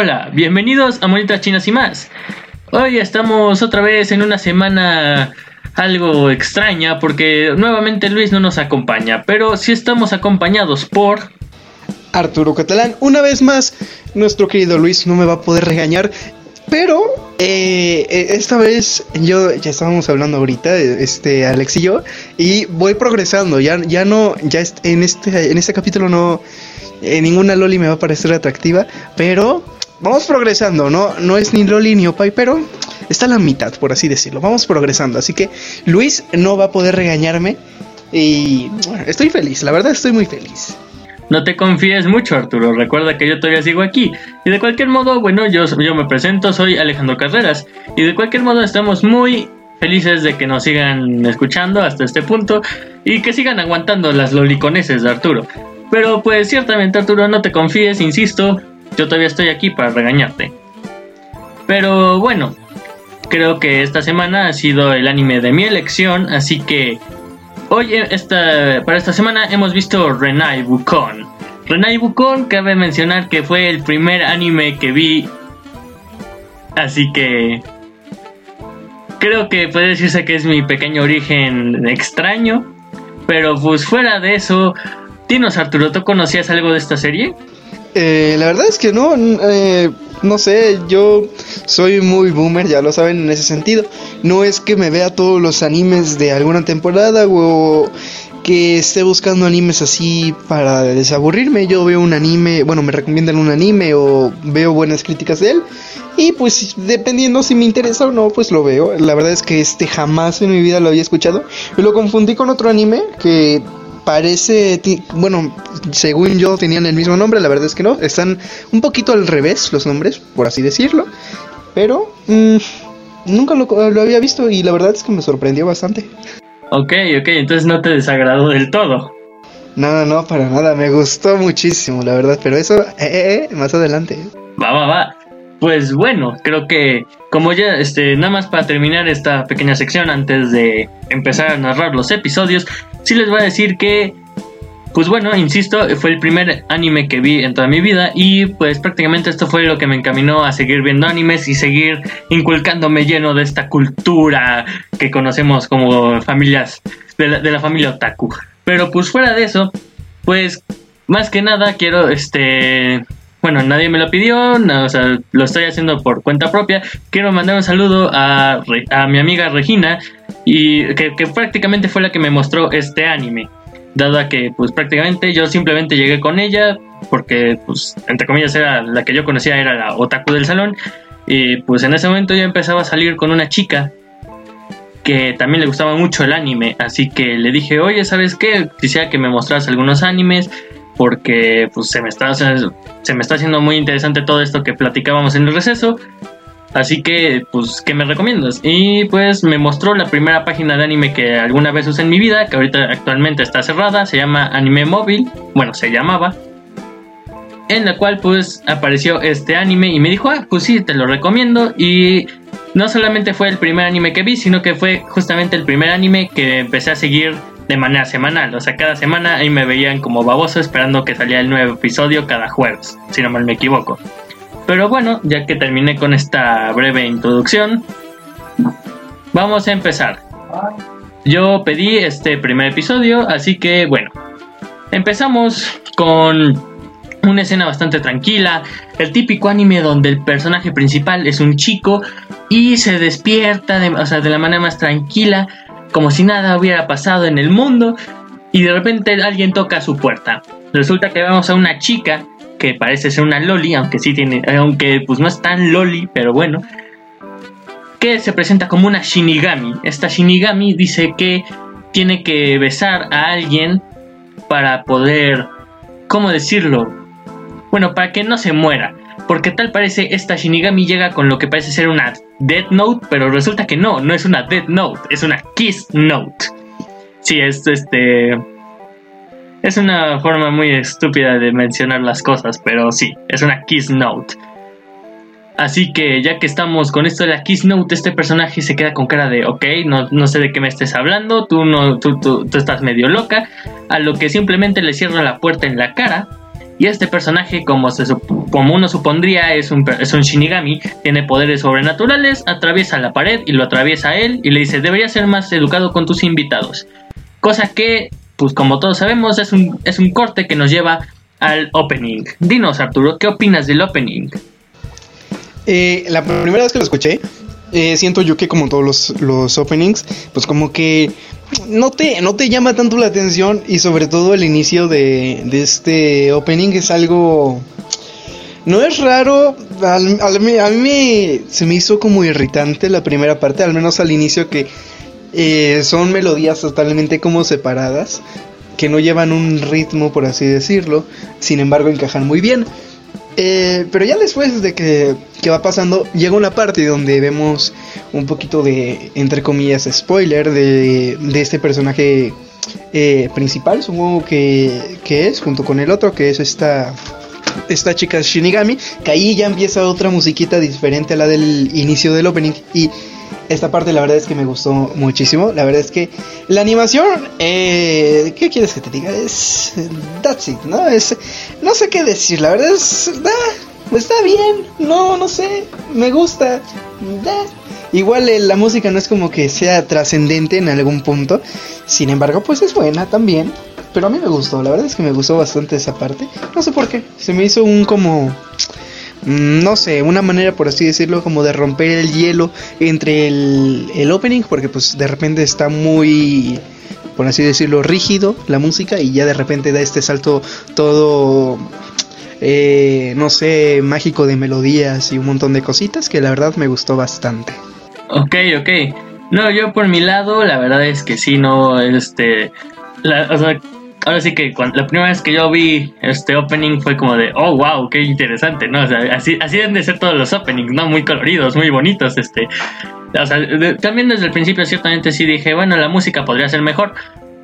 Hola, bienvenidos a Monitas Chinas y más. Hoy estamos otra vez en una semana algo extraña porque nuevamente Luis no nos acompaña, pero sí estamos acompañados por Arturo Catalán. Una vez más, nuestro querido Luis no me va a poder regañar, pero eh, eh, esta vez yo ya estábamos hablando ahorita, este Alex y yo, y voy progresando. Ya, ya no, ya en este, en este capítulo no, eh, ninguna loli me va a parecer atractiva, pero vamos progresando, ¿no? No es ni Loli ni Opay, pero está la mitad, por así decirlo. Vamos progresando. Así que Luis no va a poder regañarme. Y estoy feliz, la verdad estoy muy feliz. No te confíes mucho, Arturo. Recuerda que yo todavía sigo aquí. Y de cualquier modo, bueno, yo, yo me presento, soy Alejandro Carreras. Y de cualquier modo, estamos muy felices de que nos sigan escuchando hasta este punto y que sigan aguantando las loliconeses de Arturo. Pero pues ciertamente, Arturo, no te confíes, insisto, yo todavía estoy aquí para regañarte. Pero bueno, creo que esta semana ha sido el anime de mi elección, así que hoy eh, esta, para esta semana hemos visto Renai Bukon. Renai Bukon cabe mencionar que fue el primer anime que vi, así que creo que puede decirse que es mi pequeño origen extraño, pero pues fuera de eso, dinos Arturo, ¿tú conocías algo de esta serie? Eh, la verdad es que no, eh, no sé, yo soy muy boomer, ya lo saben en ese sentido. No es que me vea todos los animes de alguna temporada o que esté buscando animes así para desaburrirme. Yo veo un anime, bueno, me recomiendan un anime o veo buenas críticas de él. Y pues dependiendo si me interesa o no, pues lo veo. La verdad es que este jamás en mi vida lo había escuchado. Lo confundí con otro anime que parece, bueno, según yo tenían el mismo nombre, la verdad es que no, están un poquito al revés los nombres, por así decirlo, pero mm, nunca lo, había visto y la verdad es que me sorprendió bastante. Ok, ok, entonces no te desagradó del todo. No, no, no, para nada, me gustó muchísimo, la verdad, pero eso, eh, eh, eh más adelante. Va, va, va. Pues bueno, creo que como ya, este, nada más para terminar esta pequeña sección antes de empezar a narrar los episodios, sí les voy a decir que, pues bueno, insisto, fue el primer anime que vi en toda mi vida y pues prácticamente esto fue lo que me encaminó a seguir viendo animes y seguir inculcándome lleno de esta cultura que conocemos como familias de la, familia otaku. Pero pues fuera de eso, pues más que nada quiero este bueno, nadie me lo pidió, o sea, lo estoy haciendo por cuenta propia. Quiero mandar un saludo a, a mi amiga Regina, y que, prácticamente fue la que me mostró este anime. Dado a que, pues prácticamente yo simplemente llegué con ella, porque, pues, entre comillas, era la que yo conocía, era la otaku del salón. Y pues en ese momento yo empezaba a salir con una chica que también le gustaba mucho el anime, así que le dije, oye, ¿sabes qué? Quisiera que me mostras algunos animes porque pues se me está se me está haciendo muy interesante todo esto que platicábamos en el receso. Así que, pues, ¿qué me recomiendas? Y pues me mostró la primera página de anime que alguna vez usé en mi vida, que ahorita actualmente está cerrada, se llama Anime Móvil, bueno, se llamaba, en la cual pues apareció este anime y me dijo, ah, pues sí, te lo recomiendo. Y no solamente fue el primer anime que vi, sino que fue justamente el primer anime que empecé a seguir de manera semanal. O sea, cada semana ahí me veían como baboso esperando que saliera el nuevo episodio cada jueves, si no mal me equivoco. Pero bueno, ya que terminé con esta breve introducción, vamos a empezar. Yo pedí este primer episodio, así que bueno, empezamos con una escena bastante tranquila, el típico anime donde el personaje principal es un chico y se despierta de, o sea, de la manera más tranquila como si nada hubiera pasado en el mundo y de repente alguien toca su puerta. Resulta que vemos a una chica que parece ser una loli, aunque sí tiene, aunque pues no es tan loli, pero bueno, que se presenta como una shinigami. Esta shinigami dice que tiene que besar a alguien para poder, ¿cómo decirlo? Bueno, para que no se muera. Porque tal parece esta Shinigami llega con lo que parece ser una Death Note, pero resulta que no, no es una Death Note, es una Kiss Note. Sí, es este. Es una forma muy estúpida de mencionar las cosas, pero sí, es una Kiss Note. Así que ya que estamos con esto de la Kiss Note, este personaje se queda con cara de, ok, no, no sé de qué me estés hablando, tú, no, tú, tú, estás medio loca, a lo que simplemente le cierra la puerta en la cara Y este personaje, como, se, como uno supondría, es un, es un Shinigami, tiene poderes sobrenaturales, atraviesa la pared y lo atraviesa a él y le dice, debería ser más educado con tus invitados. Cosa que, pues como todos sabemos, es un, es un corte que nos lleva al opening. Dinos, Arturo, ¿qué opinas del opening? Eh, la primera vez que lo escuché, eh, siento yo que como todos los, los, openings, pues como que no te, no te llama tanto la atención y sobre todo el inicio de, de este opening es algo... No es raro, a mí se me hizo como irritante la primera parte, al menos al inicio que eh, son melodías totalmente como separadas, que no llevan un ritmo por así decirlo, sin embargo encajan muy bien. Eh, pero ya después de que, va pasando, llega una parte donde vemos un poquito de, entre comillas, spoiler de, de este personaje eh, principal, supongo que, que, es, junto con el otro, que es esta, esta chica Shinigami, que ahí ya empieza otra musiquita diferente a la del inicio del opening. Y esta parte la verdad es que me gustó muchísimo. La verdad es que la animación, eh, ¿qué quieres que te diga? Es that's it, ¿no? Es no sé qué decir. La verdad es está bien. No, no sé, me gusta. Igual eh, la música no es como que sea trascendente en algún punto. Sin embargo, pues es buena también. Pero a mí me gustó, la verdad es que me gustó bastante esa parte. No sé por qué. Se me hizo un como no sé, una manera por así decirlo como de romper el hielo entre el, el opening porque pues de repente está muy por así decirlo rígido la música y ya de repente da este salto todo eh, no sé mágico de melodías y un montón de cositas que la verdad me gustó bastante. Ok ok. No yo por mi lado la verdad es que sí no este la, o sea, ahora sí que cuando, la primera vez que yo vi este opening fue como de, oh, wow, qué interesante, ¿no? O sea, así, así deben de ser todos los openings, ¿no? Muy coloridos, muy bonitos, este. O sea, también desde el principio ciertamente sí dije, bueno, la música podría ser mejor,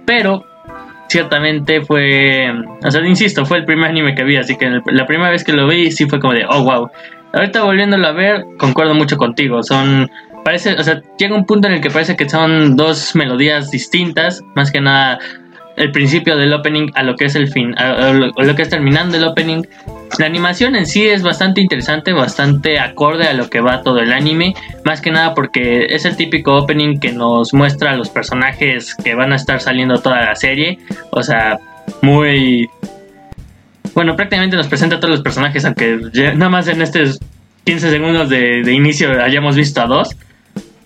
pero ciertamente fue, o sea, insisto, fue el primer anime que vi, así que la primera vez que lo vi sí fue como de, oh, wow. Ahorita volviéndolo a ver, concuerdo mucho contigo, son parece, o sea, llega un punto en el que parece que son dos melodías distintas, más que nada el principio del opening a lo que es el fin, a lo, que es terminando el opening. La animación en sí es bastante interesante, bastante acorde a lo que va todo el anime, más que nada porque es el típico opening que nos muestra a los personajes que van a estar saliendo toda la serie, o sea, muy... Bueno, prácticamente nos presenta a todos los personajes, aunque nada más en estos 15 segundos de, de inicio hayamos visto a dos.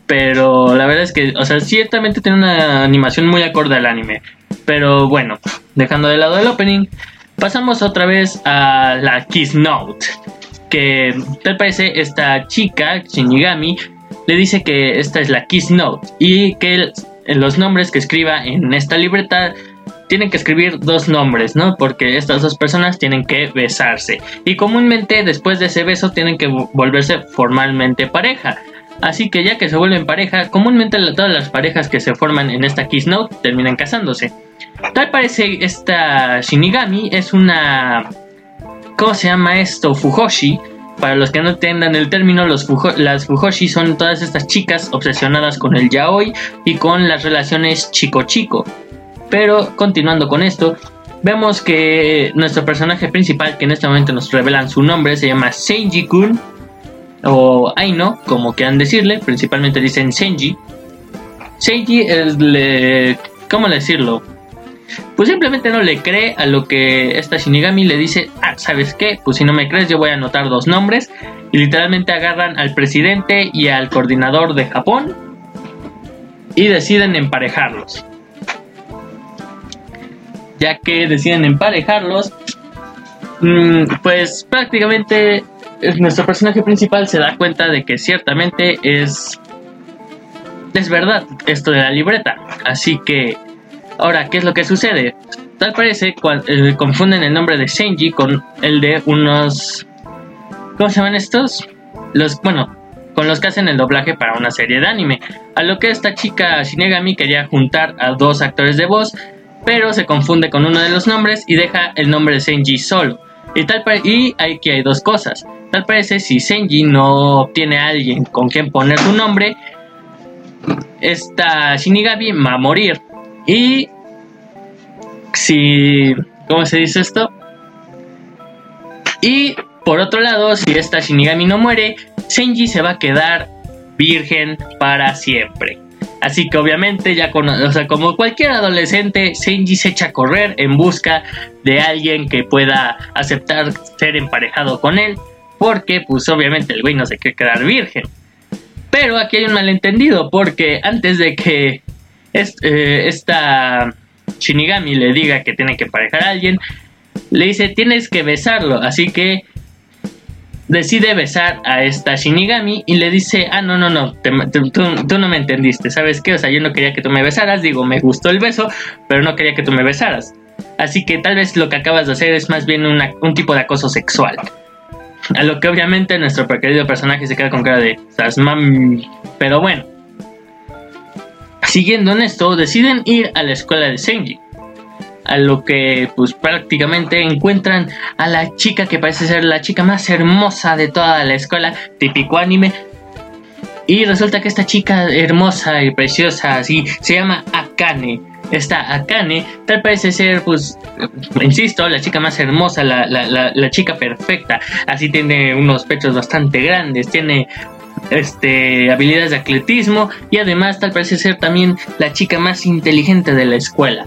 Pero la verdad es que, o sea, ciertamente tiene una animación muy acorde al anime. Pero bueno, dejando de lado el opening, pasamos otra vez a la Kiss Note. Que tal parece esta chica, Shinigami, le dice que esta es la Kiss Note y que los nombres que escriba en esta libreta tienen que escribir dos nombres, ¿no? Porque estas dos personas tienen que besarse. Y comúnmente después de ese beso tienen que volverse formalmente pareja. Así que ya que se vuelven pareja, comúnmente todas las parejas que se forman en esta Kiss Note terminan casándose. Tal parece esta Shinigami es una... ¿Cómo se llama esto? Fujoshi. Para los que no entiendan el término, los las Fujoshi son todas estas chicas obsesionadas con el yaoi y con las relaciones chico-chico. Pero continuando con esto, vemos que nuestro personaje principal, que en este momento nos revelan su nombre, se llama Seiji-kun o Aino, como quieran decirle, principalmente dicen Senji. Seiji es le, ¿cómo decirlo? Pues simplemente no le cree a lo que esta Shinigami le dice, ah, ¿sabes qué? Pues si no me crees yo voy a anotar dos nombres y literalmente agarran al presidente y al coordinador de Japón y deciden emparejarlos. Ya que deciden emparejarlos, mm, pues prácticamente nuestro personaje principal se da cuenta de que ciertamente es es verdad esto de la libreta. Así que ahora, ¿qué es lo que sucede? Tal parece eh, confunden el nombre de Shenji con el de unos ¿cómo se llaman estos? Los bueno, con los que hacen el doblaje para una serie de anime. A lo que esta chica Shinigami quería juntar a dos actores de voz, pero se confunde con uno de los nombres y deja el nombre de Senji solo. Y, tal y aquí hay dos cosas. Tal parece si Senji no tiene a alguien con quien poner su nombre, esta Shinigami va a morir. Y si, ¿cómo se dice esto? Y por otro lado, si esta Shinigami no muere, Senji se va a quedar virgen para siempre. Así que obviamente ya con, o sea, como cualquier adolescente, Senji se echa a correr en busca de alguien que pueda aceptar ser emparejado con él, porque pues obviamente el güey no se quiere quedar virgen. Pero aquí hay un malentendido, porque antes de que eh, esta Shinigami le diga que tiene que emparejar a alguien, le dice tienes que besarlo, así que decide besar a esta Shinigami y le dice, ah, no, no, no, tú, no me entendiste, ¿sabes qué? O sea, yo no quería que tú me besaras, digo, me gustó el beso, pero no quería que tú me besaras. Así que tal vez lo que acabas de hacer es más bien un tipo de acoso sexual. A lo que obviamente nuestro querido personaje se queda con cara de, mami, pero bueno. Siguiendo en esto, deciden ir a la escuela de Senji a lo que pues prácticamente encuentran a la chica que parece ser la chica más hermosa de toda la escuela, típico anime. Y resulta que esta chica hermosa y preciosa así se llama Akane. Esta Akane tal parece ser, pues, insisto, la chica más hermosa, la, la chica perfecta. Así tiene unos pechos bastante grandes, tiene este, habilidades de atletismo y además tal parece ser también la chica más inteligente de la escuela.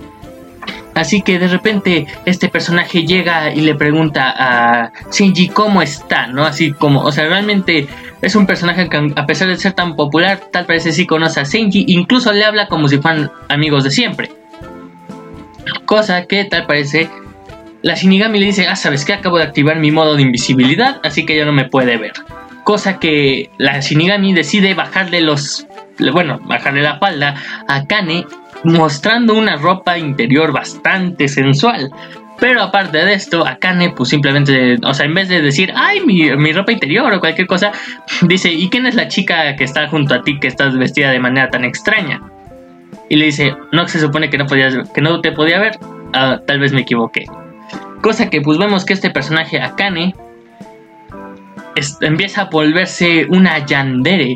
Así que de repente este personaje llega y le pregunta a Shinji cómo está, ¿no? Así como, o sea, realmente es un personaje que a pesar de ser tan popular, tal parece sí conoce a Shinji, incluso le habla como si fueran amigos de siempre. Cosa que tal parece la Shinigami le dice, ah, sabes que acabo de activar mi modo de invisibilidad, así que ya no me puede ver. Cosa que la Shinigami decide bajarle los, bueno, bajarle la falda a Kane mostrando una ropa interior bastante sensual. Pero aparte de esto, Akane pues simplemente, o sea, en vez de decir, ay, mi, ropa interior o cualquier cosa, dice, ¿y quién es la chica que está junto a ti que estás vestida de manera tan extraña? Y le dice, no se supone que no, podías, que no te podía ver, ah, tal vez me equivoqué. Cosa que pues vemos que este personaje Akane empieza a volverse una yandere,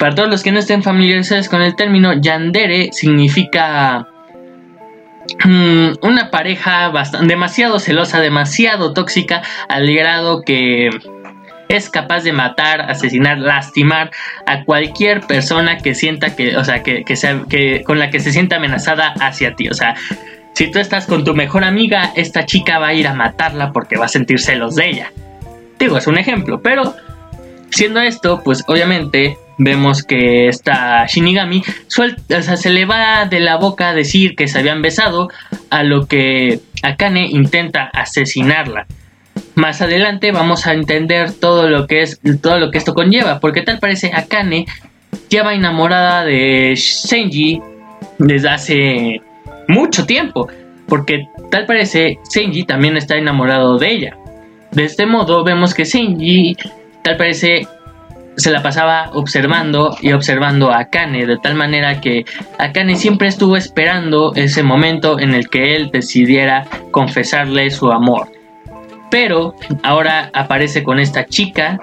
para todos los que no estén familiarizados con el término, yandere significa una pareja bastante, demasiado celosa, demasiado tóxica, al grado que es capaz de matar, asesinar, lastimar a cualquier persona que sienta que, o sea, que, sea, que con la que se sienta amenazada hacia ti. O sea, si tú estás con tu mejor amiga, esta chica va a ir a matarla porque va a sentir celos de ella. Digo, es un ejemplo, pero siendo esto, pues obviamente vemos que esta Shinigami suelta, o sea, se le va de la boca a decir que se habían besado, a lo que Akane intenta asesinarla. Más adelante vamos a entender todo lo que es todo lo que esto conlleva, porque tal parece Akane lleva enamorada de Senji desde hace mucho tiempo, porque tal parece Senji también está enamorado de ella. De este modo vemos que Senji tal parece se la pasaba observando y observando a Akane, de tal manera que Akane siempre estuvo esperando ese momento en el que él decidiera confesarle su amor. Pero ahora aparece con esta chica,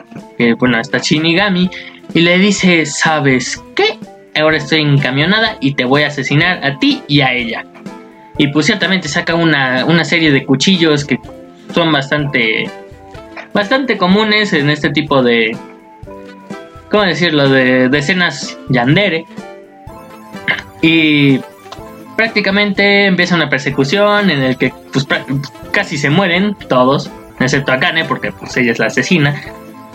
bueno, esta Shinigami, y le dice, ¿sabes qué? Ahora estoy encamionada y te voy a asesinar a ti y a ella. Y pues ciertamente saca una, una serie de cuchillos que son bastante, bastante comunes en este tipo de, ¿cómo decirlo?, de, escenas yandere. Y prácticamente empieza una persecución en el que pues, casi se mueren todos, excepto Akane, porque pues, ella es la asesina.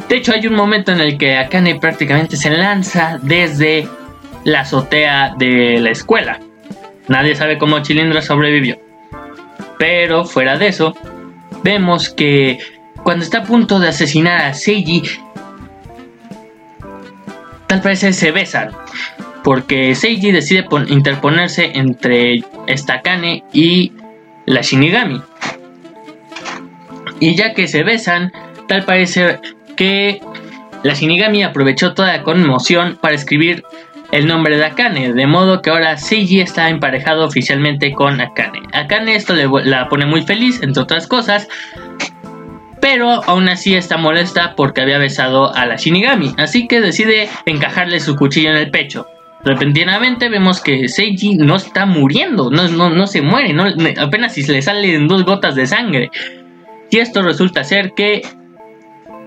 De hecho, hay un momento en el que Akane prácticamente se lanza desde la azotea de la escuela. Nadie sabe cómo Chilindra sobrevivió. Pero fuera de eso, vemos que cuando está a punto de asesinar a Seiji, tal parece se besan, porque Seiji decide interponerse entre Stakane y la Shinigami. Y ya que se besan, tal parece que la Shinigami aprovechó toda la conmoción para escribir el nombre de Akane, de modo que ahora Seiji está emparejado oficialmente con Akane. Akane esto le, la pone muy feliz, entre otras cosas, pero aún así está molesta porque había besado a la Shinigami, así que decide encajarle su cuchillo en el pecho. Repentinamente vemos que Seiji no está muriendo, no, no, se muere, no, apenas si le salen dos gotas de sangre. Y esto resulta ser que,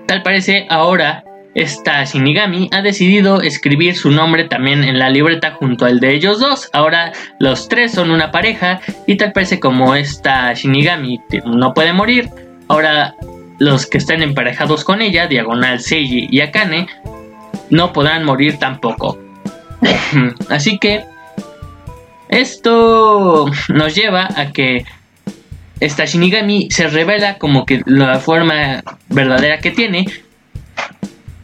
tal parece, ahora esta Shinigami ha decidido escribir su nombre también en la libreta junto al de ellos dos. Ahora los tres son una pareja y tal parece como esta Shinigami no puede morir. Ahora los que estén emparejados con ella, Diagonal Seiji y Akane, no podrán morir tampoco. Así que esto nos lleva a que esta Shinigami se revela como que la forma verdadera que tiene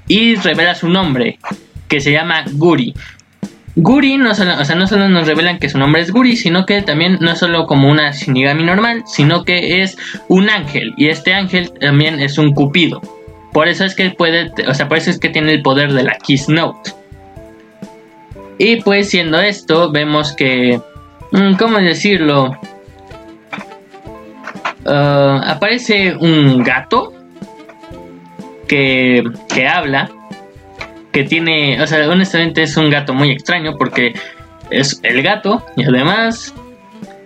y revela su nombre, que se llama Guri. Guri no solo, o sea, no solo nos revelan que su nombre es Guri, sino que también no es solo como una Shinigami normal, sino que es un ángel. Y este ángel también es un cupido. Por eso es que puede, o sea, por eso es que tiene el poder de la Kiss Note. Y pues siendo esto, vemos que, mm, ¿cómo decirlo? Ah, aparece un gato que, que habla, que tiene, o sea, honestamente es un gato muy extraño porque es el gato y además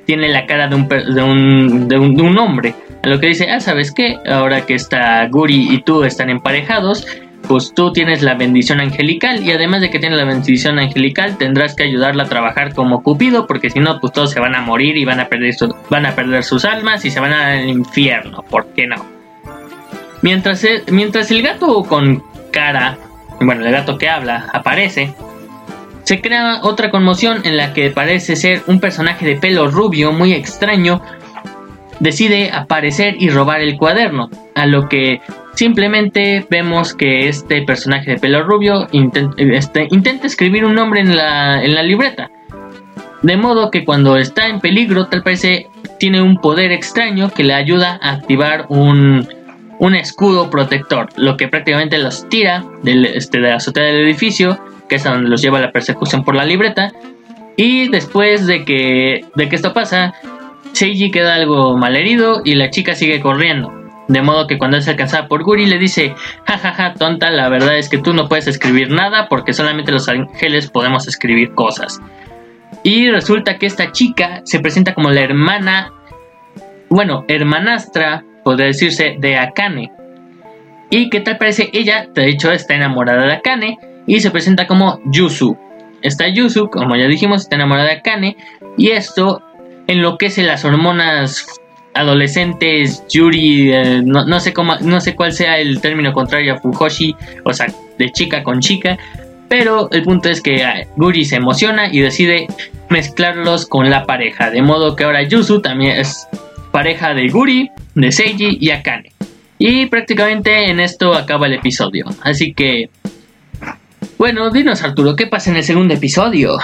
tiene la cara de un, de un, de un, de un hombre. A lo que dice, ah, ¿sabes qué? Ahora que está Guri y tú están emparejados, pues tú tienes la bendición angelical y además de que tienes la bendición angelical tendrás que ayudarla a trabajar como Cupido porque si no pues todos se van a morir y van a perder, van a perder sus almas y se van al infierno, ¿por qué no? Mientras el, mientras el gato con cara, bueno, el gato que habla, aparece, se crea otra conmoción en la que parece ser un personaje de pelo rubio muy extraño decide aparecer y robar el cuaderno, a lo que simplemente vemos que este personaje de pelo rubio este, intenta escribir un nombre en la, en la libreta. De modo que cuando está en peligro, tal parece tiene un poder extraño que le ayuda a activar un, un escudo protector, lo que prácticamente los tira del, este, de la azotea del edificio, que es donde los lleva la persecución por la libreta. Y después de que, de que esto pasa, Seiji queda algo malherido y la chica sigue corriendo. De modo que cuando es alcanzada por Guri le dice, jajaja, ja, ja, tonta, la verdad es que tú no puedes escribir nada porque solamente los ángeles podemos escribir cosas. Y resulta que esta chica se presenta como la hermana, bueno, hermanastra, podría decirse, de Akane. Y que tal parece ella, de hecho, está enamorada de Akane y se presenta como Yusu. Esta Yusu, como ya dijimos, está enamorada de Akane y esto enloquece las hormonas adolescentes, Yuri, eh, no, sé cómo, no sé cuál sea el término contrario a Fujoshi, o sea, de chica con chica, pero el punto es que Guri se emociona y decide mezclarlos con la pareja, de modo que ahora Yusu también es pareja de Guri, de Seiji y Akane. Y prácticamente en esto acaba el episodio, así que... Bueno, dinos Arturo, ¿qué pasa en el segundo episodio?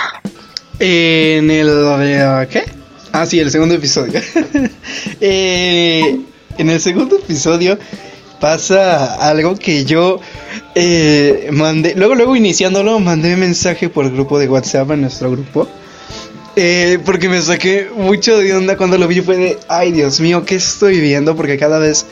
En el... ¿Qué? Ah, sí, el segundo episodio. Eh, en el segundo episodio pasa algo que yo eh, mandé, luego, luego iniciándolo, mandé mensaje por el grupo de WhatsApp, en nuestro grupo. Eh, porque me saqué mucho de onda cuando lo vi. Fue de, ay Dios mío, ¿qué estoy viendo? Porque cada vez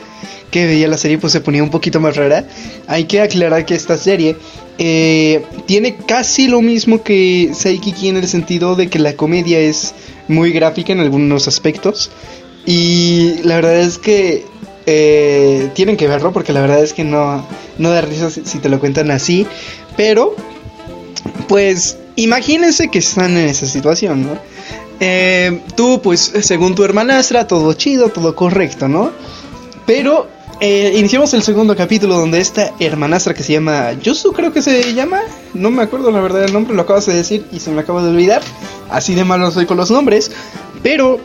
que veía la serie, pues se ponía un poquito más rara. Hay que aclarar que esta serie tiene casi lo mismo que Saikiki en el sentido de que la comedia es muy gráfica en algunos aspectos. Y la verdad es que eh, tienen que verlo porque la verdad es que no, no da risa si, te lo cuentan así. Pero, pues, imagínense que están en esa situación, ¿no? Eh, tú, pues, según tu hermanastra, todo chido, todo correcto, ¿no? Pero eh, iniciamos el segundo capítulo donde esta hermanastra que se llama Yusu, creo que se llama. No me acuerdo la verdad el nombre, lo acabas de decir y se me acaba de olvidar. Así de malo soy con los nombres. Pero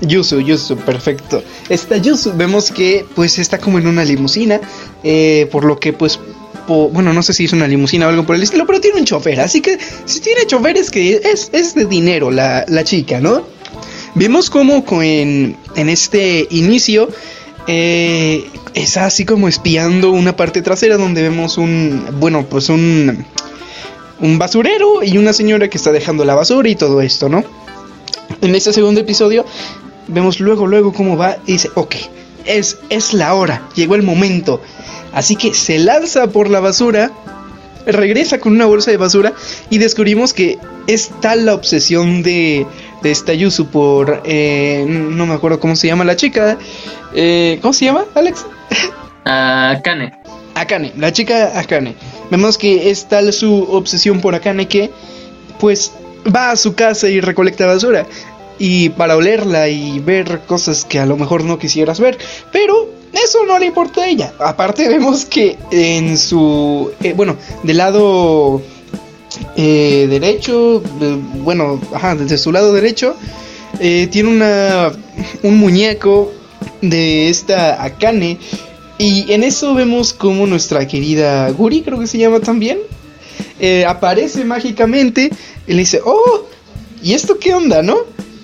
Yusu, Yusu, perfecto. Esta Yusu, vemos que pues está como en una limusina. Eh, por lo que pues bueno, no sé si es una limusina o algo por el estilo, pero tiene un chofer. Así que si tiene chofer es que es, es de dinero la, la, chica, ¿no? Vemos como en, en este inicio eh, es así como espiando una parte trasera donde vemos un, bueno, pues un, un basurero y una señora que está dejando la basura y todo esto, ¿no? En este segundo episodio vemos luego, luego cómo va y dice, ok, es, es la hora, llegó el momento. Así que se lanza por la basura, regresa con una bolsa de basura y descubrimos que es tal la obsesión de, de esta Yusu por, eh, no me acuerdo cómo se llama la chica, eh, ¿cómo se llama, Alex? Akane. Akane, la chica Akane. Vemos que es tal su obsesión por Akane que, pues, va a su casa y recolecta basura. Y para olerla y ver cosas que a lo mejor no quisieras ver. Pero eso no le importa a ella. Aparte vemos que en su... eh, bueno, del lado eh, derecho, eh, bueno, ajá, desde su lado derecho, eh, tiene una, un muñeco de esta Akane. Y en eso vemos como nuestra querida Guri, creo que se llama también, aparece mágicamente y le dice, oh, ¿y esto qué onda, no?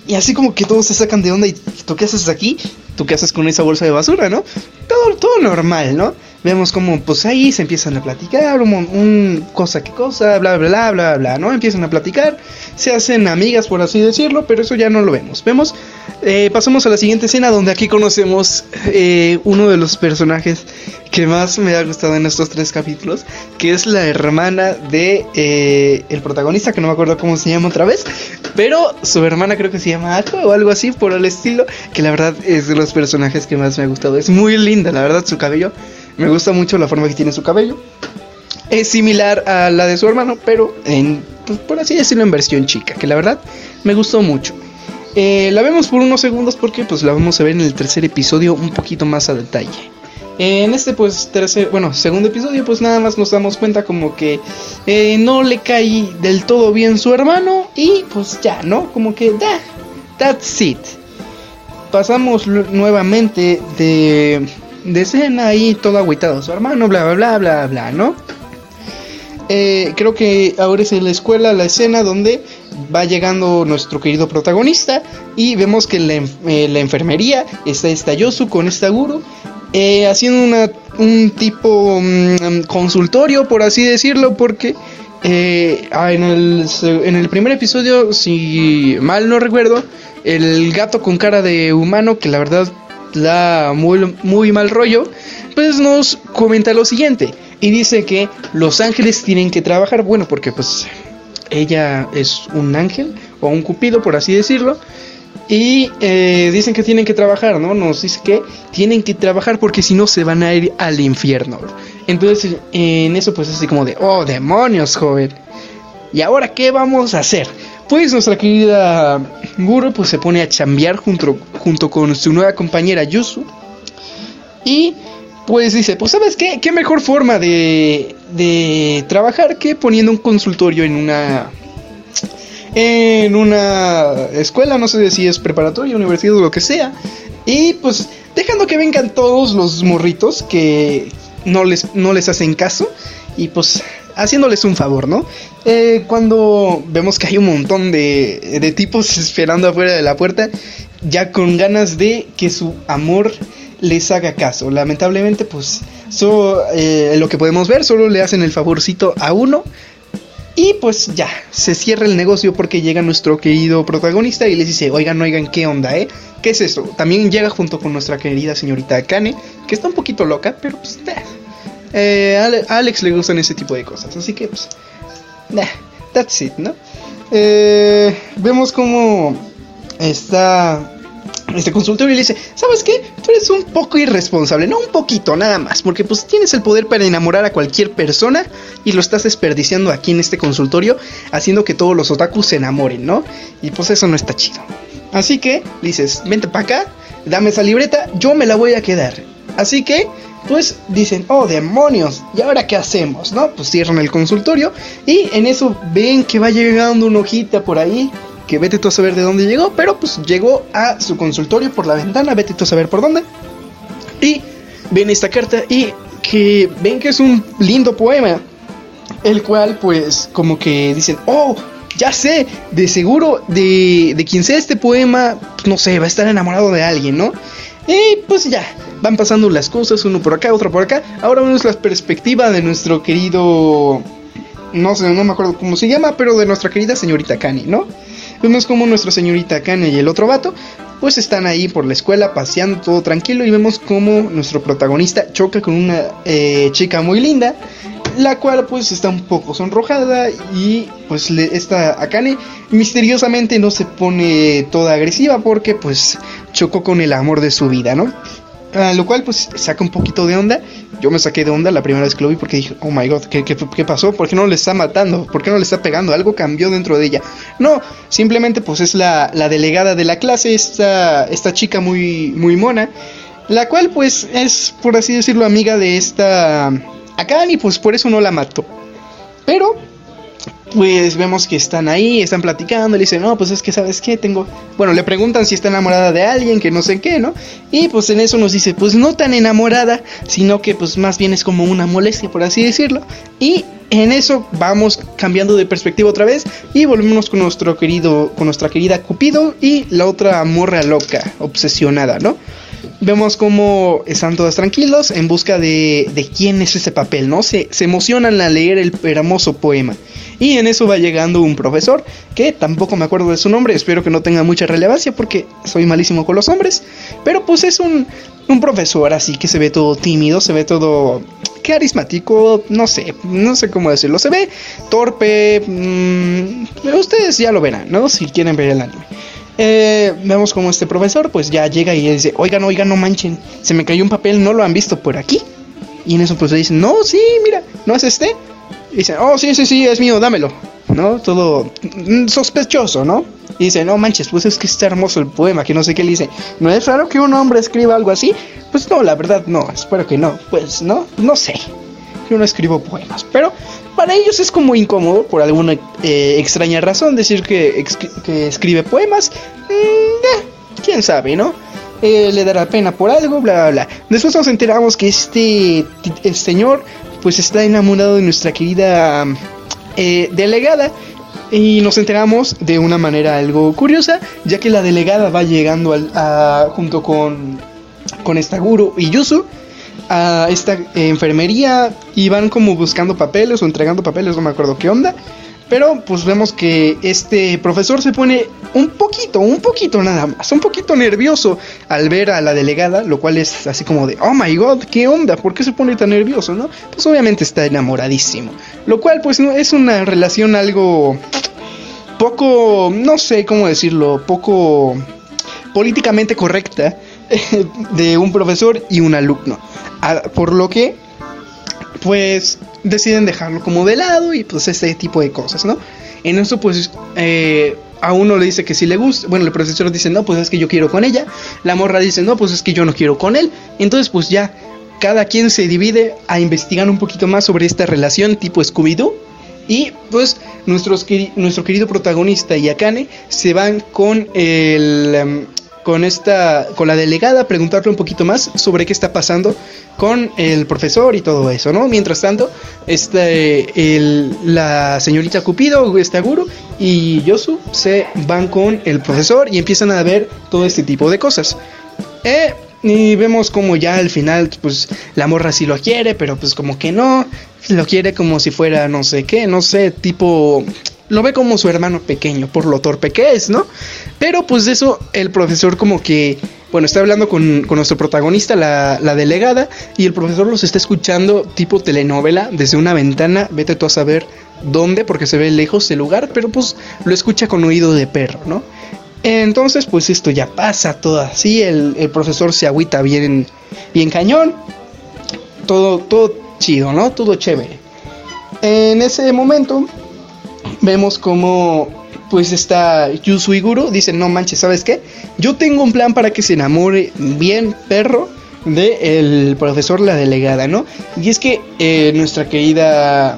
Y así como que todos se sacan de onda y ¿tú qué haces aquí? ¿Tú qué haces con esa bolsa de basura, no? Todo, todo normal, ¿no? Vemos como pues ahí se empiezan a platicar, un, un cosa que cosa, bla, bla, bla, bla, bla, ¿no? Empiezan a platicar, se hacen amigas, por así decirlo, pero eso ya no lo vemos. Vemos, eh, pasamos a la siguiente escena donde aquí conocemos eh, uno de los personajes que más me ha gustado en estos tres capítulos, que es la hermana de eh, el protagonista, que no me acuerdo cómo se llama otra vez, pero su hermana creo que se llama Aqua o algo así por el estilo, que la verdad es de los personajes que más me ha gustado. Es muy linda, la verdad, su cabello. Me gusta mucho la forma que tiene su cabello. Es similar a la de su hermano, pero en, pues, por así decirlo, en versión chica, que la verdad me gustó mucho. Eh, la vemos por unos segundos porque pues la vamos a ver en el tercer episodio un poquito más a detalle. En este pues tercer, bueno, segundo episodio pues nada más nos damos cuenta como que eh, no le cae del todo bien su hermano y pues ya, ¿no? Como que da, that's it. Pasamos nuevamente de, de escena ahí todo agüitado su hermano, bla, bla, bla, bla, bla, ¿no? Eh, creo que ahora es en la escuela la escena donde va llegando nuestro querido protagonista y vemos que la, eh, enfermería está esta Yosu con esta Guru eh, haciendo una, un tipo mm, consultorio, por así decirlo, porque eh, ah, en, el, primer episodio, si mal no recuerdo, el gato con cara de humano, que la verdad da muy, muy mal rollo, pues nos comenta lo siguiente. Y dice que los ángeles tienen que trabajar, bueno, porque pues ella es un ángel o un cupido, por así decirlo. Y eh, dicen que tienen que trabajar, ¿no? Nos dice que tienen que trabajar porque si no se van a ir al infierno. Entonces, en eso pues es así como de, oh, demonios, joven. ¿Y ahora qué vamos a hacer? Pues nuestra querida Guru pues se pone a chambear junto, junto con su nueva compañera Yusu. Y pues dice, pues sabes qué, qué mejor forma de, de trabajar que poniendo un consultorio en una en una escuela, no sé si es preparatoria, universidad o lo que sea. Y pues dejando que vengan todos los morritos que no les, no les hacen caso. Y pues haciéndoles un favor, ¿no? Eh, cuando vemos que hay un montón de, de tipos esperando afuera de la puerta, ya con ganas de que su amor les haga caso. Lamentablemente, pues, solo, eh, lo que podemos ver, solo le hacen el favorcito a uno. Y pues ya, se cierra el negocio porque llega nuestro querido protagonista y les dice, oigan, oigan, ¿qué onda, eh? ¿Qué es eso? También llega junto con nuestra querida señorita Akane, que está un poquito loca, pero pues, eh, eh, a Ale- a Alex le gustan ese tipo de cosas, así que pues, nah, that's it, ¿no? Eh, vemos como está este consultorio y le dice, ¿sabes qué? Tú eres un poco irresponsable, no un poquito, nada más, porque pues tienes el poder para enamorar a cualquier persona y lo estás desperdiciando aquí en este consultorio, haciendo que todos los otakus se enamoren, ¿no? Y pues eso no está chido. Así que dices, vente para acá, dame esa libreta, yo me la voy a quedar. Así que, pues dicen, oh demonios, ¿y ahora qué hacemos? ¿No? Pues cierran el consultorio y en eso ven que va llegando una hojita por ahí que vete tú a saber de dónde llegó, pero pues llegó a su consultorio por la ventana, vete tú a saber por dónde. Y ven esta carta y que ven que es un lindo poema, el cual pues como que dicen, oh, ya sé, de seguro de, de quien sea este poema, pues, no sé, va a estar enamorado de alguien, ¿no? Y pues ya, van pasando las cosas, uno por acá, otro por acá. Ahora vemos la perspectiva de nuestro querido... No sé, no me acuerdo cómo se llama, pero de nuestra querida señorita Kani, ¿no? Vemos como nuestra señorita Kane y el otro vato, pues están ahí por la escuela paseando todo tranquilo y vemos como nuestro protagonista choca con una eh, chica muy linda la cual pues está un poco sonrojada y pues le, esta Akane misteriosamente no se pone toda agresiva porque pues chocó con el amor de su vida, ¿no? A lo cual pues saca un poquito de onda. Yo me saqué de onda la primera vez que lo vi porque dije, oh my god, ¿qué, qué, qué pasó? ¿Por qué no le está matando? ¿Por qué no le está pegando? Algo cambió dentro de ella. No, simplemente pues es la, la delegada de la clase, esta, esta chica muy, muy mona, la cual pues es, por así decirlo, amiga de esta Akane, pues por eso no la mató. Pero pues vemos que están ahí, están platicando, le dicen, no, pues es que, ¿sabes qué? Tengo... Bueno, le preguntan si está enamorada de alguien, que no sé qué, ¿no? Y pues en eso nos dice, pues no tan enamorada, sino que pues más bien es como una molestia, por así decirlo. Y en eso vamos cambiando de perspectiva otra vez y volvemos con nuestro querido, con nuestra querida Cupido y la otra morra loca, obsesionada, ¿no? Vemos cómo están todos tranquilos en busca de, de quién es ese papel, ¿no? Se, se emocionan al leer el hermoso poema. Y en eso va llegando un profesor que tampoco me acuerdo de su nombre, espero que no tenga mucha relevancia porque soy malísimo con los hombres. Pero pues es un, un profesor así que se ve todo tímido, se ve todo carismático, no sé, no sé cómo decirlo, se ve torpe, mmm, ustedes ya lo verán, ¿no? Si quieren ver el anime. Eh, vemos como este profesor pues ya llega y dice, oigan, oigan, no manchen, se me cayó un papel, no lo han visto por aquí. Y en eso pues le dicen, no, sí, mira, ¿no es este? Y dice, oh, sí, sí, sí, es mío, dámelo. ¿No? Todo sospechoso, ¿no? Y dice, no manches, pues es que está hermoso el poema, que no sé qué le dice. ¿No es raro que un hombre escriba algo así? Pues no, la verdad no, espero que no. Pues no, no sé. Yo no escribo poemas, pero para ellos es como incómodo, por alguna eh, extraña razón, decir que, que escribe poemas. Mm, eh, quién sabe, ¿no? Eh, le dará pena por algo, bla, bla, bla. Después nos enteramos que este, señor pues está enamorado de nuestra querida eh, delegada. Y nos enteramos de una manera algo curiosa, ya que la delegada va llegando al, a, junto con, con esta guru y Yusu a esta enfermería y van como buscando papeles o entregando papeles, no me acuerdo qué onda. Pero pues vemos que este profesor se pone un poquito, un poquito nada más, un poquito nervioso al ver a la delegada, lo cual es así como de, oh my god, ¿qué onda? ¿Por qué se pone tan nervioso, no? Pues obviamente está enamoradísimo. Lo cual pues no, es una relación algo poco, no sé cómo decirlo, poco políticamente correcta de un profesor y un alumno. Por lo que pues deciden dejarlo como de lado y pues este tipo de cosas, ¿no? En eso pues eh, a uno le dice que si le gusta, bueno, el profesor dice, no, pues es que yo quiero con ella, la morra dice, no, pues es que yo no quiero con él, entonces pues ya cada quien se divide a investigar un poquito más sobre esta relación tipo Scooby-Doo. Y pues nuestros, nuestro querido protagonista y Akane se van con el, em, con esta con la delegada preguntarle un poquito más sobre qué está pasando con el profesor y todo eso, ¿no? Mientras tanto, este el, la señorita Cupido, este Guru y Yosu se van con el profesor y empiezan a ver todo este tipo de cosas. Eh, y vemos como ya al final, pues la morra sí lo quiere, pero pues como que no, lo quiere como si fuera no sé qué, no sé, tipo lo ve como su hermano pequeño por lo torpe que es, ¿no? Pero pues de eso el profesor como que, bueno, está hablando con, nuestro protagonista, la, la, delegada, y el profesor los está escuchando tipo telenovela desde una ventana, vete tú a saber dónde, porque se ve lejos el lugar, pero pues lo escucha con oído de perro, ¿no? Entonces pues esto ya pasa todo así, el, el profesor se agüita bien, bien cañón, todo, todo chido, ¿no? Todo chévere. En ese momento vemos como pues está Yusu dice, no manches, ¿sabes qué? Yo tengo un plan para que se enamore bien perro de el profesor la delegada, ¿no? Y es que eh, nuestra querida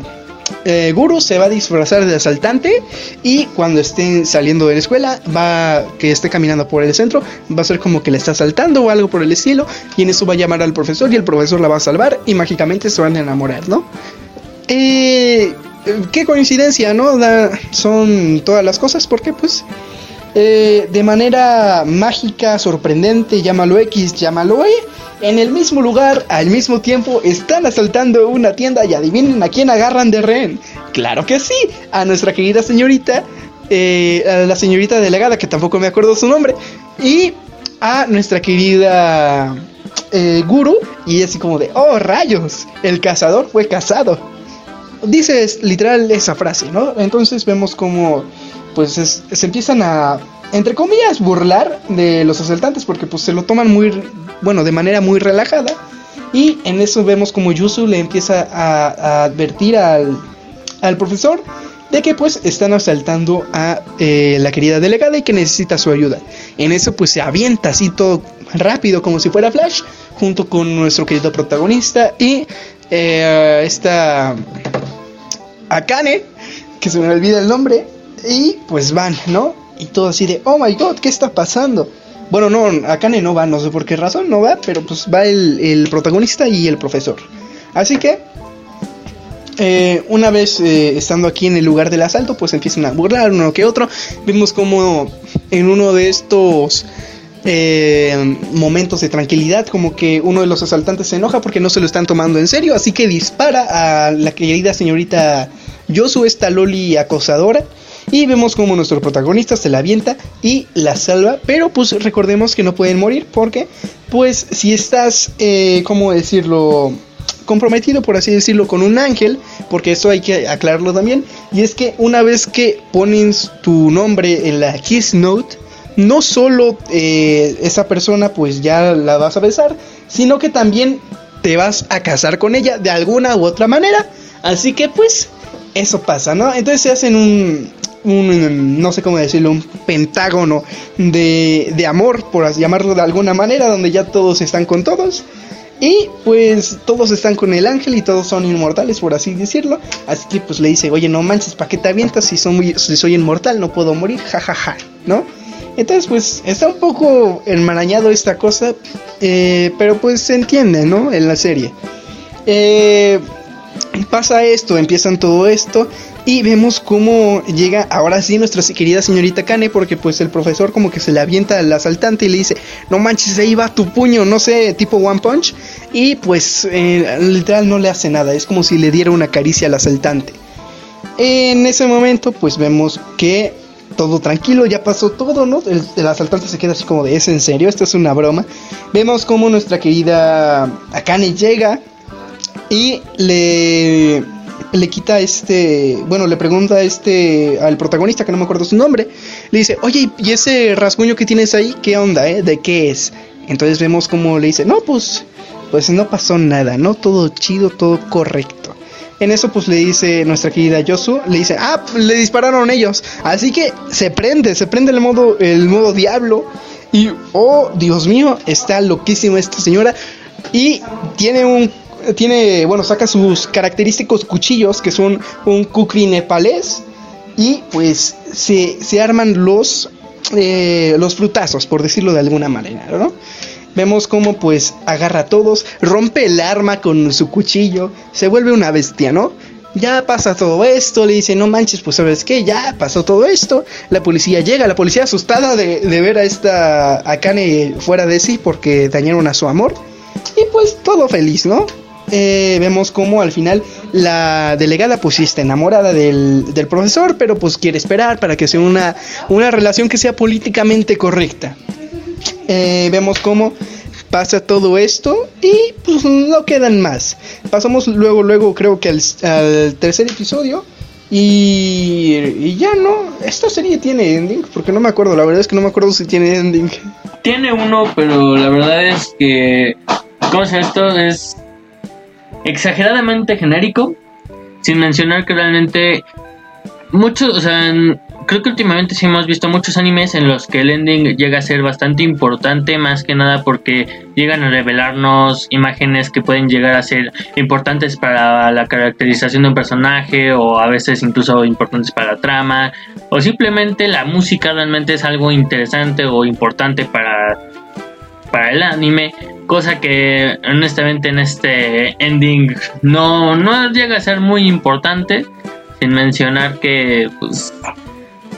eh, Guru se va a disfrazar de asaltante y cuando estén saliendo de la escuela va que esté caminando por el centro va a ser como que le está asaltando o algo por el estilo y en eso va a llamar al profesor y el profesor la va a salvar y mágicamente se van a enamorar, ¿no? Eh, qué coincidencia, ¿no? son todas las cosas, porque pues eh, de manera mágica, sorprendente, llámalo X, llámalo Y, en el mismo lugar, al mismo tiempo, están asaltando una tienda y adivinen a quién agarran de rehén. Claro que sí, a nuestra querida señorita, eh, a la señorita delegada, que tampoco me acuerdo su nombre, y a nuestra querida eh, Guru, y así como de, oh rayos, el cazador fue cazado. Dice literal esa frase, ¿no? Entonces vemos como pues se empiezan a, entre comillas, burlar de los asaltantes porque pues se lo toman muy, bueno, de manera muy relajada. Y en eso vemos como Yusu le empieza a, advertir al, al, profesor de que pues están asaltando a eh, la querida delegada y que necesita su ayuda. En eso pues se avienta así todo rápido como si fuera Flash junto con nuestro querido protagonista y eh, esta Akane, que se me olvida el nombre, y pues van, ¿no? Y todo así de, oh my god, ¿qué está pasando? Bueno, no, Akane no va, no sé por qué razón no va, pero pues va el, protagonista y el profesor. Así que, eh, una vez eh, estando aquí en el lugar del asalto, pues empiezan a burlar uno que otro. Vemos como en uno de estos eh, momentos de tranquilidad, como que uno de los asaltantes se enoja porque no se lo están tomando en serio, así que dispara a la querida señorita Yosu, esta loli acosadora. Y vemos como nuestro protagonista se la avienta y la salva. Pero pues recordemos que no pueden morir porque pues si estás, eh, ¿cómo decirlo? comprometido, por así decirlo, con un ángel, porque eso hay que aclararlo también, y es que una vez que pones tu nombre en la Kiss Note, no solo eh, esa persona pues ya la vas a besar, sino que también te vas a casar con ella de alguna u otra manera. Así que pues eso pasa, ¿no? Entonces se hacen un, un no sé cómo decirlo, un pentágono de, de amor, por llamarlo de alguna manera, donde ya todos están con todos. Y pues todos están con el ángel y todos son inmortales, por así decirlo. Así que pues le dice, oye, no manches, ¿para qué te avientas si, si soy inmortal? No puedo morir, jajaja, ¿no? Entonces, pues está un poco enmarañado esta cosa, eh, pero pues se entiende, ¿no? En la serie. Eh, pasa esto, empiezan todo esto y vemos cómo llega ahora sí nuestra querida señorita Kane porque pues el profesor como que se le avienta al asaltante y le dice, no manches, ahí va tu puño, no sé, tipo One Punch y pues eh, literal no le hace nada, es como si le diera una caricia al asaltante. En ese momento pues vemos que todo tranquilo, ya pasó todo, ¿no? El, asaltante se queda así como de, ¿es en serio? Esto es una broma. Vemos como nuestra querida Akane llega y le, le quita este, bueno, le pregunta a este, al protagonista, que no me acuerdo su nombre, le dice, oye, ¿y ese rasguño que tienes ahí, qué onda, eh? ¿De qué es? Entonces vemos como le dice, no, pues, pues no pasó nada, ¿no? Todo chido, todo correcto. En eso pues le dice nuestra querida Yosu, le dice, ah, le dispararon ellos. Así que se prende, se prende el modo, el modo diablo. Y, oh, Dios mío, está loquísima esta señora. Y tiene un, tiene, bueno, saca sus característicos cuchillos, que son un kukri nepalés. Y pues se, se arman los, eh, los frutazos, por decirlo de alguna manera, ¿no? Vemos cómo pues agarra a todos, rompe el arma con su cuchillo, se vuelve una bestia, ¿no? Ya pasa todo esto, le dice, no manches, pues sabes qué, ya pasó todo esto. La policía llega, la policía asustada de, ver a esta Akane fuera de sí porque dañaron a su amor. Y pues todo feliz, ¿no? Eh, vemos como al final la delegada pues está enamorada del, del, profesor, pero pues quiere esperar para que sea una, una relación que sea políticamente correcta. Eh, vemos cómo pasa todo esto y pues no quedan más. Pasamos luego, luego creo que al, tercer episodio y, ya no. Esta serie tiene ending porque no me acuerdo, la verdad es que no me acuerdo si tiene ending. Tiene uno, pero la verdad es que, ¿cómo se esto? Es exageradamente genérico, sin mencionar que realmente muchos, o sea, creo que últimamente sí hemos visto muchos animes en los que el ending llega a ser bastante importante, más que nada porque llegan a revelarnos imágenes que pueden llegar a ser importantes para la caracterización de un personaje o a veces incluso importantes para la trama o simplemente la música realmente es algo interesante o importante para para el anime, cosa que honestamente en este ending no, no llega a ser muy importante, sin mencionar que pues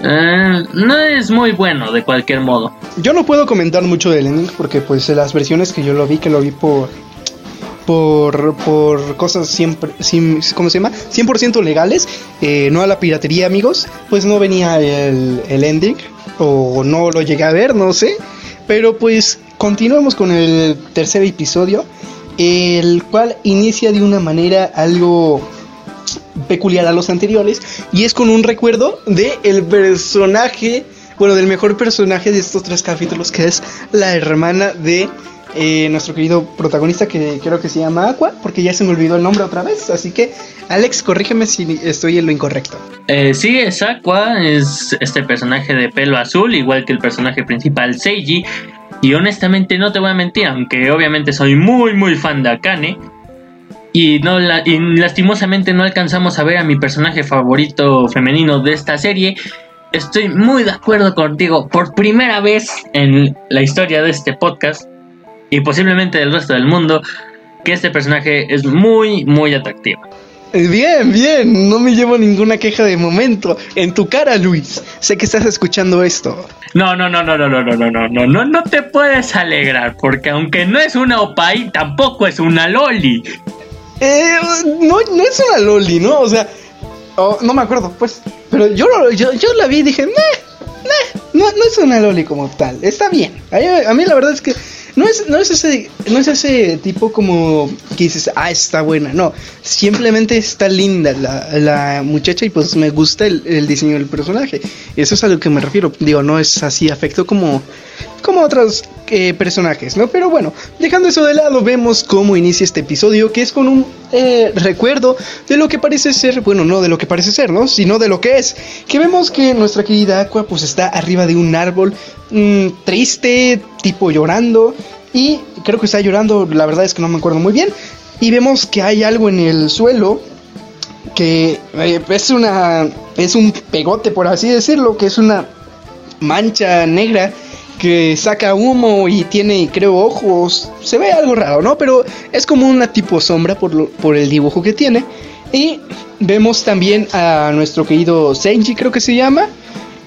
eh, no es muy bueno de cualquier modo. Yo no puedo comentar mucho del ending porque pues las versiones que yo lo vi, que lo vi por por, por cosas siempre, ¿cómo se llama? 100% legales, eh, no a la piratería amigos, pues no venía el, el ending o no lo llegué a ver, no sé, pero pues continuemos con el tercer episodio, el cual inicia de una manera algo peculiar a los anteriores y es con un recuerdo de el personaje, bueno, del mejor personaje de estos tres capítulos que es la hermana de eh, nuestro querido protagonista que creo que se llama Aqua, porque ya se me olvidó el nombre otra vez, así que Alex, corrígeme si estoy en lo incorrecto. Eh, sí, es Aqua, es este personaje de pelo azul, igual que el personaje principal Seiji, y honestamente no te voy a mentir, aunque obviamente soy muy muy fan de Akane, y, no y lastimosamente no alcanzamos a ver a mi personaje favorito femenino de esta serie, estoy muy de acuerdo contigo. Por primera vez en la historia de este podcast, y posiblemente del resto del mundo que este personaje es muy, muy atractivo. Bien, bien, no me llevo ninguna queja de momento. En tu cara, Luis. Sé que estás escuchando esto. No, no, no, no, no, no, no, no, no, no, no, no te puedes alegrar, porque aunque no es una opai, tampoco es una loli. Eh, no, no es una loli, ¿no? O sea, no me acuerdo, pues. Pero yo, yo, yo la vi y dije, no, no es una loli como tal. Está bien. a mí la verdad es que no es, no es ese, no es ese tipo como que dices, ah, está buena, no. Simplemente está linda la, muchacha y pues me gusta el, el, diseño del personaje. Eso es a lo que me refiero. Digo, no es así afecto como, como otros eh, personajes, ¿no? Pero bueno, dejando eso de lado, vemos cómo inicia este episodio, que es con un eh, recuerdo de lo que parece ser, bueno, no de lo que parece ser, ¿no? Sino de lo que es. Que vemos que nuestra querida Aqua pues está arriba de un árbol mm, triste, tipo llorando. Y creo que está llorando, la verdad es que no me acuerdo muy bien. Y vemos que hay algo en el suelo que eh, es una es un pegote por así decirlo, que es una mancha negra que saca humo y tiene, creo, ojos. Se ve algo raro, ¿no? Pero es como una tipo sombra por, por el dibujo que tiene. Y vemos también a nuestro querido Senji, creo que se llama,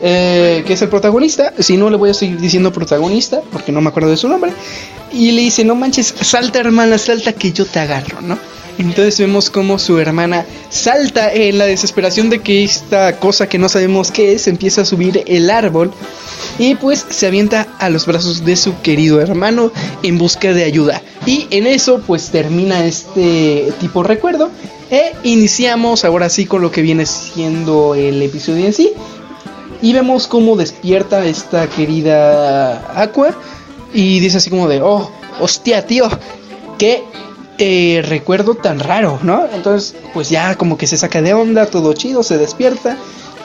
eh, que es el protagonista. Si no, le voy a seguir diciendo protagonista, porque no me acuerdo de su nombre. Y le dice, no manches, salta hermana, salta que yo te agarro, ¿no? Entonces vemos como su hermana salta en la desesperación de que esta cosa que no sabemos qué es empieza a subir el árbol y pues se avienta a los brazos de su querido hermano en busca de ayuda. Y en eso pues termina este tipo recuerdo e iniciamos ahora sí con lo que viene siendo el episodio en sí. Y vemos cómo despierta esta querida Aqua y dice así como de, oh, hostia tío, qué eh, recuerdo tan raro, ¿no? Entonces, pues ya como que se saca de onda, todo chido, se despierta.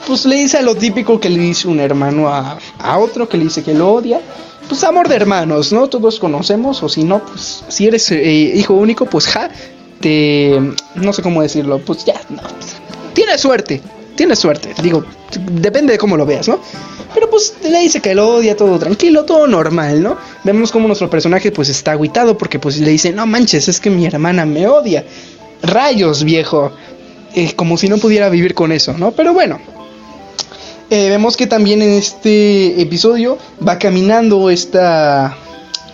Pues le dice a lo típico que le dice un hermano a, otro, que le dice que lo odia. Pues amor de hermanos, ¿no? Todos conocemos, o si no, pues si eres eh, hijo único, pues ja, te... no sé cómo decirlo, pues ya, no, pues, tienes suerte, tienes suerte, digo, depende de cómo lo veas, ¿no? Pero pues le dice que lo odia, todo tranquilo, todo normal, ¿no? Vemos como nuestro personaje pues está aguitado porque pues le dice, no manches, es que mi hermana me odia. Rayos, viejo. Eh, como si no pudiera vivir con eso, ¿no? Pero bueno. Eh, vemos que también en este episodio va caminando esta,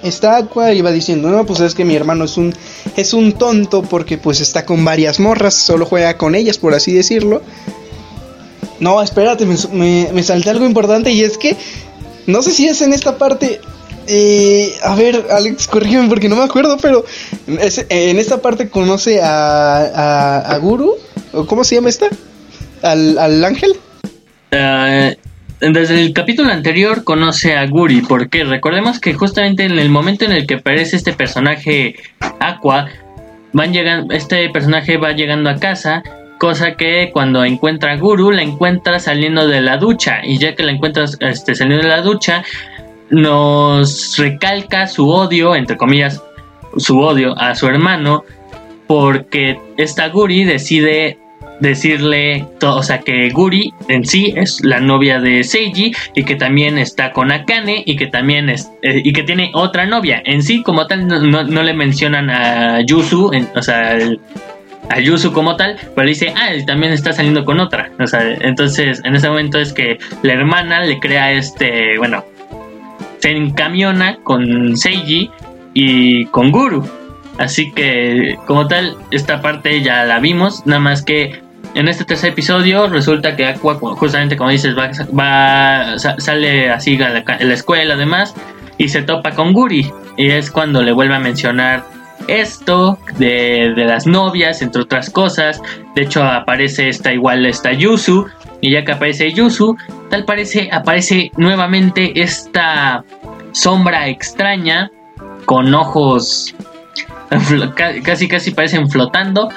esta Aqua y va diciendo, no, pues es que mi hermano es un, es un tonto porque pues está con varias morras, solo juega con ellas, por así decirlo. No, espérate, me, me, salté algo importante y es que no sé si es en esta parte. Eh, a ver, Alex, corrígeme porque no me acuerdo, pero en esta parte conoce a, a, Guru. ¿Cómo se llama esta? ¿Al, al ángel? Eh, desde el capítulo anterior conoce a Guri, porque recordemos que justamente en el momento en el que aparece este personaje Aqua, van este personaje va llegando a casa cosa que cuando encuentra a Guru la encuentra saliendo de la ducha y ya que la encuentra este, saliendo de la ducha nos recalca su odio, entre comillas, su odio a su hermano porque esta Guri decide decirle, o sea, que Guri en sí es la novia de Seiji y que también está con Akane y que también es eh, y que tiene otra novia. En sí, como tal, no, le mencionan a Yusu, o sea, el, a Yusu como tal, pero le dice, ah, también está saliendo con otra. O sea, entonces en ese momento es que la hermana le crea este, bueno, se encamiona con Seiji y con Guru. Así que como tal, esta parte ya la vimos, nada más que en este tercer episodio resulta que Aqua, justamente como dices, va, va sale así a la, a la escuela además y se topa con Guri y es cuando le vuelve a mencionar esto de, de, las novias, entre otras cosas. De hecho, aparece esta igual, esta Yusu. Y ya que aparece Yusu, tal parece, aparece nuevamente esta sombra extraña con ojos casi casi parecen flotando.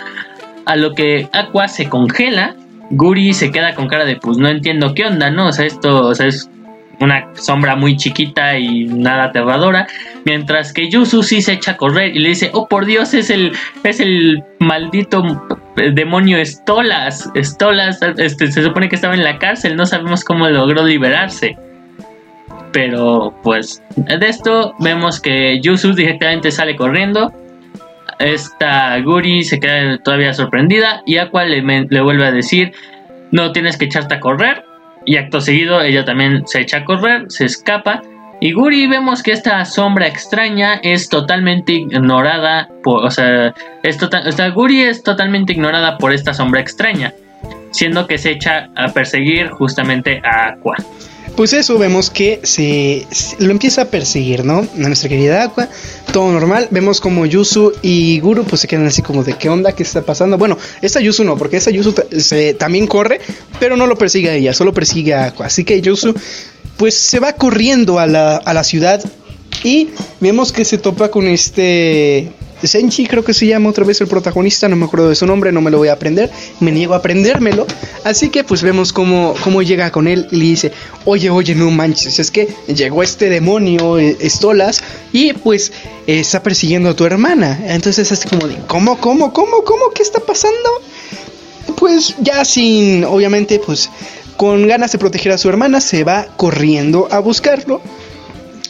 A lo que Aqua se congela. Guri se queda con cara de pues no entiendo qué onda, ¿no? O sea, esto, o sea, es una sombra muy chiquita y nada aterradora. Mientras que Yusu sí se echa a correr y le dice, oh por Dios, es el, es el maldito demonio Stolas. Stolas, este, se supone que estaba en la cárcel, no sabemos cómo logró liberarse. Pero pues de esto vemos que Yusu directamente sale corriendo. Esta Guri se queda todavía sorprendida y Aqua le, le vuelve a decir, no tienes que echarte a correr y acto seguido ella también se echa a correr, se escapa. Y Guri vemos que esta sombra extraña es totalmente ignorada por, o sea, tota-, Guri es totalmente ignorada por esta sombra extraña, siendo que se echa a perseguir justamente a Aqua pues eso vemos que se, lo empieza a perseguir, ¿no? A nuestra querida Aqua, todo normal. Vemos como Yusu y Guru pues se quedan así como de qué onda, qué está pasando. Bueno, esa Yusu no, porque esa Yusu se, también corre, pero no lo persigue a ella, solo persigue a Aqua. Así que Yusu pues se va corriendo a la, a la ciudad y vemos que se topa con este Senchi creo que se llama otra vez el protagonista, no me acuerdo de su nombre, no me lo voy a aprender, me niego a aprendérmelo, así que pues vemos cómo, cómo llega con él y le dice, oye, oye, no manches, es que llegó este demonio, eh, Estolas, y pues está persiguiendo a tu hermana, entonces así como de, ¿cómo, cómo, cómo, cómo, qué está pasando? Pues ya sin, obviamente, pues con ganas de proteger a su hermana, se va corriendo a buscarlo.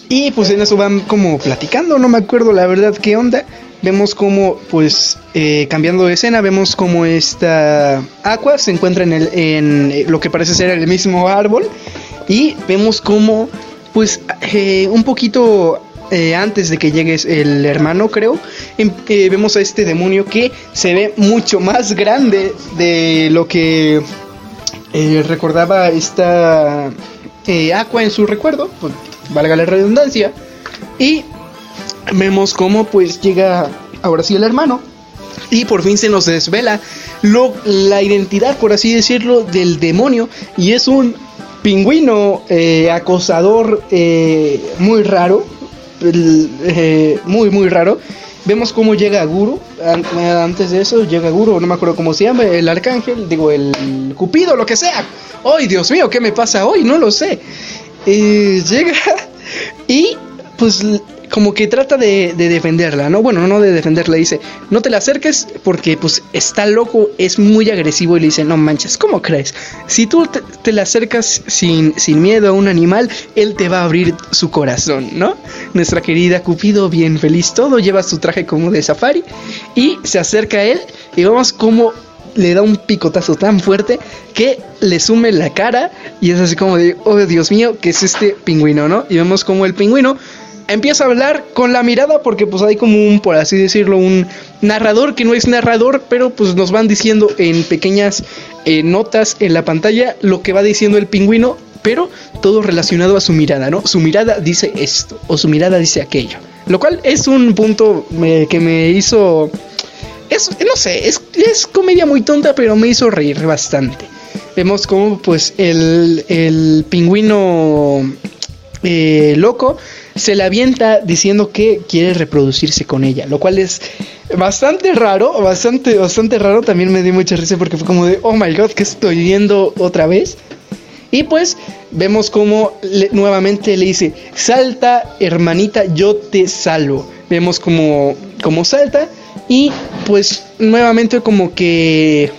Y pues en eso van como platicando, no me acuerdo la verdad qué onda vemos como, pues, eh, cambiando de escena, vemos como esta Aqua se encuentra en, el, en eh, lo que parece ser el mismo árbol y vemos como, pues, eh, un poquito antes de que llegue el hermano, creo, em, vemos a este demonio que se ve mucho más grande de lo que recordaba esta Aqua en su recuerdo, valga la redundancia, y vemos cómo pues llega ahora sí el hermano y por fin se nos desvela lo, la identidad, por así decirlo, del demonio y es un pingüino eh, acosador eh, muy raro, eh, muy muy raro. Vemos cómo llega Guru, antes de eso llega Guru, no me acuerdo cómo se llama, el arcángel, digo el cupido, lo que sea. ¡Ay, Dios mío, qué me pasa hoy! No lo sé. llega y pues como que trata de, defenderla, ¿no? Bueno, no de defenderla, dice, no te la acerques porque pues está loco, es muy agresivo y le dice, no manches, ¿cómo crees? Si tú te, le acercas sin, sin miedo a un animal, él te va a abrir su corazón, ¿no? Nuestra querida Cupido, bien feliz todo, lleva su traje como de safari y se acerca a él y vemos cómo le da un picotazo tan fuerte que le sume la cara y es así como de, oh Dios mío, ¿qué es este pingüino, no? Y vemos como el pingüino empieza a hablar con la mirada porque pues hay como un, por así decirlo, un narrador que no es narrador, pero pues nos van diciendo en pequeñas eh, notas en la pantalla lo que va diciendo el pingüino, pero todo relacionado a su mirada, ¿no? Su mirada dice esto o su mirada dice aquello, lo cual es un punto que me hizo... Es, no sé, es, es comedia muy tonta, pero me hizo reír bastante. Vemos como pues el, el pingüino eh, loco se la avienta diciendo que quiere reproducirse con ella, lo cual es bastante raro, bastante, bastante raro. También me di mucha risa porque fue como de, oh my god, que estoy viendo otra vez? Y pues vemos como nuevamente le dice, salta hermanita, yo te salvo. Vemos como, como salta y pues nuevamente como que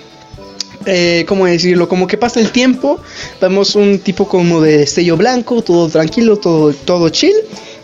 eh, ¿cómo decirlo? Como que pasa el tiempo, vemos un tipo como de destello blanco, todo tranquilo, todo, todo chill.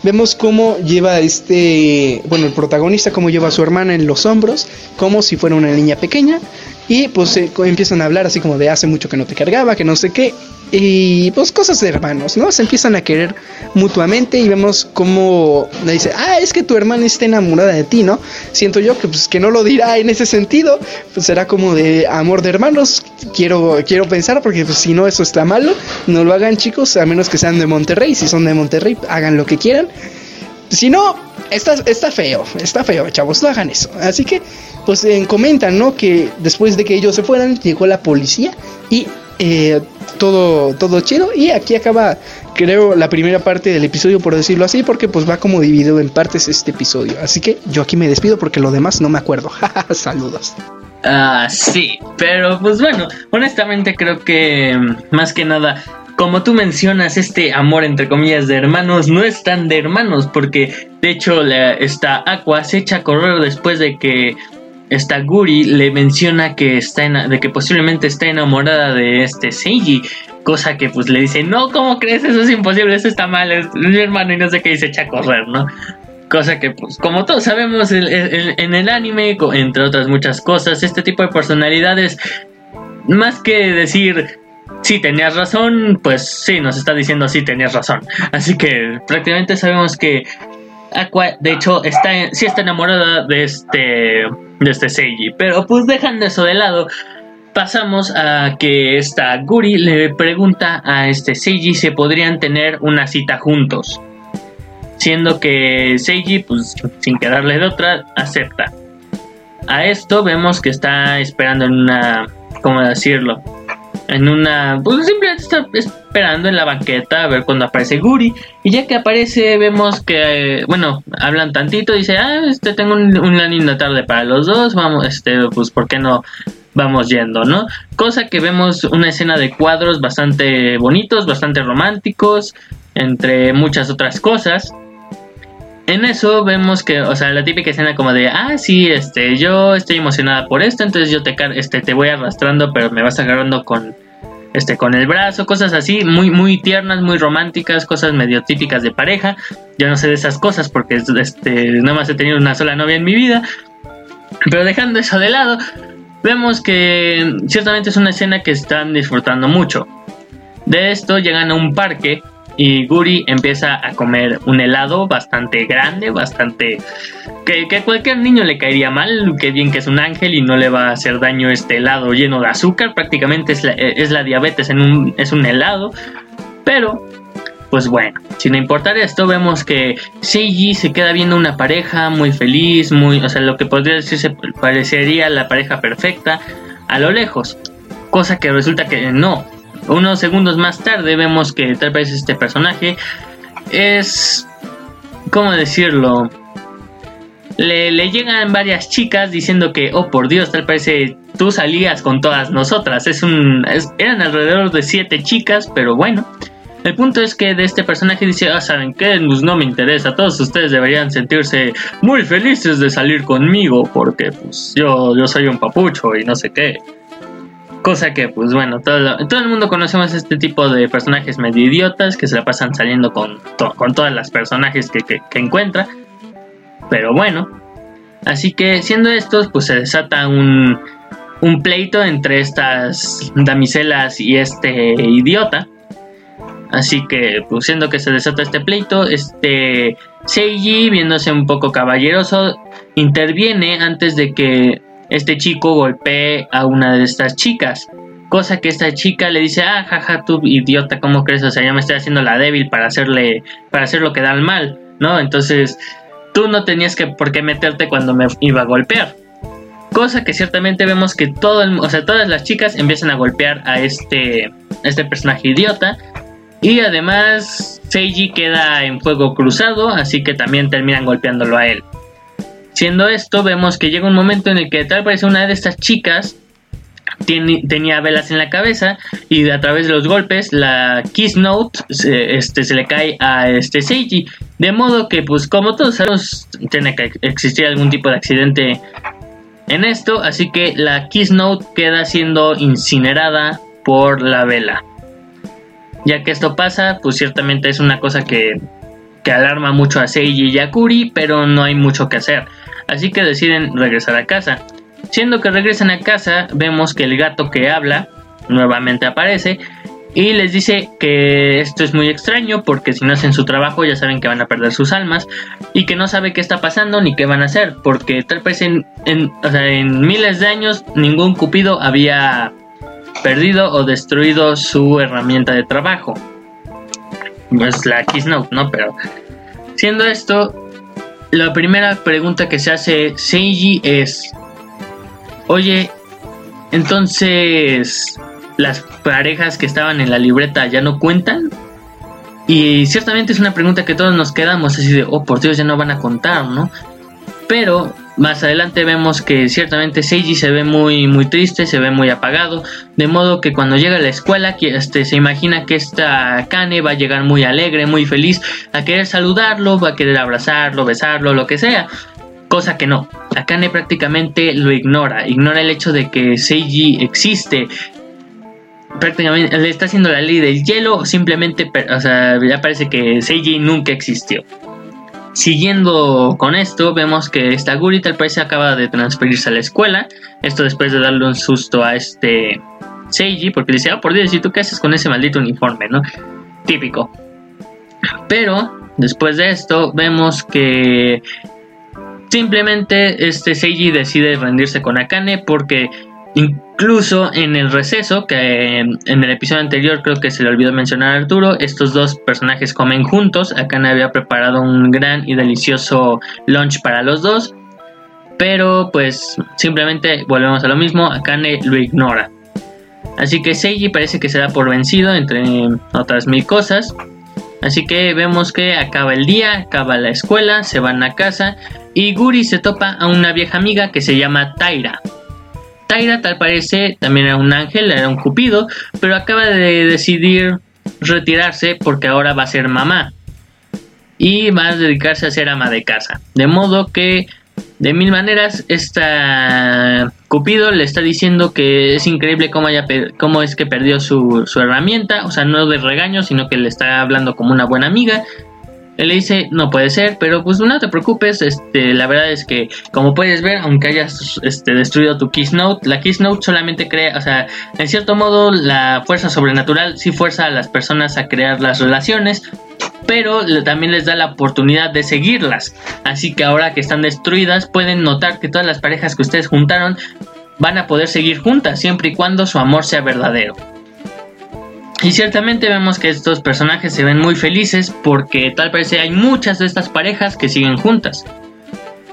Vemos cómo lleva este, bueno, el protagonista, cómo lleva a su hermana en los hombros, como si fuera una niña pequeña. Y pues eh, empiezan a hablar así como de hace mucho que no te cargaba, que no sé qué. Y pues cosas de hermanos, ¿no? Se empiezan a querer mutuamente y vemos cómo le dice, ah, es que tu hermana está enamorada de ti, ¿no? Siento yo que pues que no lo dirá en ese sentido, pues será como de amor de hermanos, quiero, quiero pensar, porque pues, si no eso está malo, no lo hagan chicos, a menos que sean de Monterrey, si son de Monterrey, hagan lo que quieran. Si no, está, está feo, está feo, chavos, no hagan eso. Así que, pues eh, comentan, ¿no? Que después de que ellos se fueran, llegó la policía y eh, todo, todo chido. Y aquí acaba, creo, la primera parte del episodio, por decirlo así, porque pues va como dividido en partes este episodio. Así que yo aquí me despido porque lo demás no me acuerdo. Saludos. Ah, sí, pero pues bueno, honestamente creo que mm, más que nada como tú mencionas, este amor entre comillas de hermanos no es tan de hermanos, porque de hecho esta Aqua se echa a correr después de que esta Guri le menciona que está de que posiblemente está enamorada de este Seiji, cosa que pues le dice, no, ¿cómo crees? Eso es imposible, eso está mal, es mi hermano y no sé qué, y se echa a correr, ¿no? Cosa que, pues, como todos sabemos en el anime, entre otras muchas cosas, este tipo de personalidades, más que decir, sí tenías razón, pues sí, nos está diciendo sí tenías razón. Así que prácticamente sabemos que Aqua, de hecho, está, sí está enamorada de este, de este Seiji. Pero pues dejando eso de lado, pasamos a que esta Guri le pregunta a este Seiji si podrían tener una cita juntos. Siendo que Seiji, pues sin quedarle de otra, acepta. A esto vemos que está esperando en una, ¿cómo decirlo? En una, pues simplemente está esperando en la banqueta a ver cuando aparece Guri. Y ya que aparece, vemos que, bueno, hablan tantito. Dice, ah, este, tengo una linda tarde para los dos. Vamos, este, pues, ¿por qué no vamos yendo, no? Cosa que vemos una escena de cuadros bastante bonitos, bastante románticos, entre muchas otras cosas. En eso vemos que, o sea, la típica escena como de, ah, sí, este, yo estoy emocionada por esto, entonces yo te, este, te voy arrastrando, pero me vas agarrando con, este, con el brazo, cosas así, muy, muy tiernas, muy románticas, cosas medio típicas de pareja. Yo no sé de esas cosas porque, este, nada más he tenido una sola novia en mi vida. Pero dejando eso de lado, vemos que ciertamente es una escena que están disfrutando mucho. De esto llegan a un parque y Guri empieza a comer un helado bastante grande, bastante... Que, a cualquier niño le caería mal, que bien que es un ángel y no le va a hacer daño este helado lleno de azúcar, prácticamente es la, es la diabetes en un, es un helado, pero pues bueno, sin importar esto, vemos que Seiji se queda viendo una pareja muy feliz, muy, o sea, lo que podría decirse parecería la pareja perfecta a lo lejos, cosa que resulta que no, unos segundos más tarde vemos que tal vez este personaje es... ¿Cómo decirlo? Le, llegan varias chicas diciendo que, oh por Dios, tal parece tú salías con todas nosotras. Es un, eran alrededor de siete chicas, pero bueno. El punto es que de este personaje dice, ah, ¿saben qué? Pues no me interesa, todos ustedes deberían sentirse muy felices de salir conmigo porque pues yo, yo soy un papucho y no sé qué. Cosa que, pues bueno, todo, todo el mundo conocemos este tipo de personajes medio idiotas que se la pasan saliendo con, con todas las personajes que, que, encuentra. Pero bueno, así que siendo estos, pues se desata un, un pleito entre estas damiselas y este idiota. Así que, pues siendo que se desata este pleito, este Seiji, viéndose un poco caballeroso, interviene antes de que este chico golpee a una de estas chicas. Cosa que esta chica le dice, ah, jaja, tú idiota, ¿cómo crees? O sea, ya me estoy haciendo la débil para hacerle, para hacer lo que da el mal, ¿no? Entonces, tú no tenías que por qué meterte cuando me iba a golpear. Cosa que ciertamente vemos que o sea, todas las chicas empiezan a golpear a este, este personaje idiota. Y además, Seiji queda en fuego cruzado, así que también terminan golpeándolo a él. Siendo esto, vemos que llega un momento en el que tal vez una de estas chicas tenía velas en la cabeza y a través de los golpes la Kiss Note se, este, se le cae a este Seiji. De modo que, pues como todos sabemos, tiene que existir algún tipo de accidente en esto, así que la Kiss Note queda siendo incinerada por la vela. Ya que esto pasa, pues ciertamente es una cosa que, que alarma mucho a Seiji y a Kuri, pero no hay mucho que hacer así que deciden regresar a casa. Siendo que regresan a casa, vemos que el gato que habla nuevamente aparece y les dice que esto es muy extraño porque si no hacen su trabajo ya saben que van a perder sus almas y que no sabe qué está pasando ni qué van a hacer porque tal vez en, en miles de años ningún cupido había perdido o destruido su herramienta de trabajo. No es la Note, ¿no? Pero Siendo esto, la primera pregunta que se hace Seiji es, oye, entonces las parejas que estaban en la libreta ya no cuentan? Y ciertamente es una pregunta que todos nos quedamos así de, oh por Dios, ya no van a contar, ¿no? Pero más adelante vemos que ciertamente Seiji se ve muy muy triste, se ve muy apagado, de modo que cuando llega a la escuela este, se imagina que esta Kane va a llegar muy alegre, muy feliz, a querer saludarlo, va a querer abrazarlo, besarlo, lo que sea. Cosa que no, Akane prácticamente lo ignora, ignora el hecho de que Seiji existe, prácticamente le está haciendo la ley del hielo, simplemente, o sea, ya parece que Seiji nunca existió. Siguiendo con esto, vemos que esta Guri tal parece acaba de transferirse a la escuela. Esto después de darle un susto a este Seiji, porque dice, ah, por Dios, ¿y tú qué haces con ese maldito uniforme, no? Típico. Pero, después de esto, vemos que simplemente este Seiji decide rendirse con Akane porque Incluso en el receso, que en el episodio anterior creo que se le olvidó mencionar a Arturo, estos dos personajes comen juntos. Akane había preparado un gran y delicioso lunch para los dos. Pero pues simplemente volvemos a lo mismo, Akane lo ignora. Así que Seiji parece que se da por vencido entre otras mil cosas. Así que vemos que acaba el día, acaba la escuela, se van a casa y Guri se topa a una vieja amiga que se llama Taira. Taira tal parece también era un ángel, era un cupido, pero acaba de decidir retirarse porque ahora va a ser mamá y va a dedicarse a ser ama de casa. De modo que de mil maneras esta Cupido le está diciendo que es increíble cómo, cómo es que perdió su, su herramienta, o sea, no de regaño, sino que le está hablando como una buena amiga él le dice, no puede ser, pero pues no te preocupes, este, la verdad es que como puedes ver, aunque hayas este, destruido tu Keynote, la Keynote solamente crea, o sea, en cierto modo la fuerza sobrenatural sí fuerza a las personas a crear las relaciones, pero también les da la oportunidad de seguirlas. Así que ahora que están destruidas, pueden notar que todas las parejas que ustedes juntaron van a poder seguir juntas, siempre y cuando su amor sea verdadero. Y ciertamente vemos que estos personajes se ven muy felices porque tal parece hay muchas de estas parejas que siguen juntas.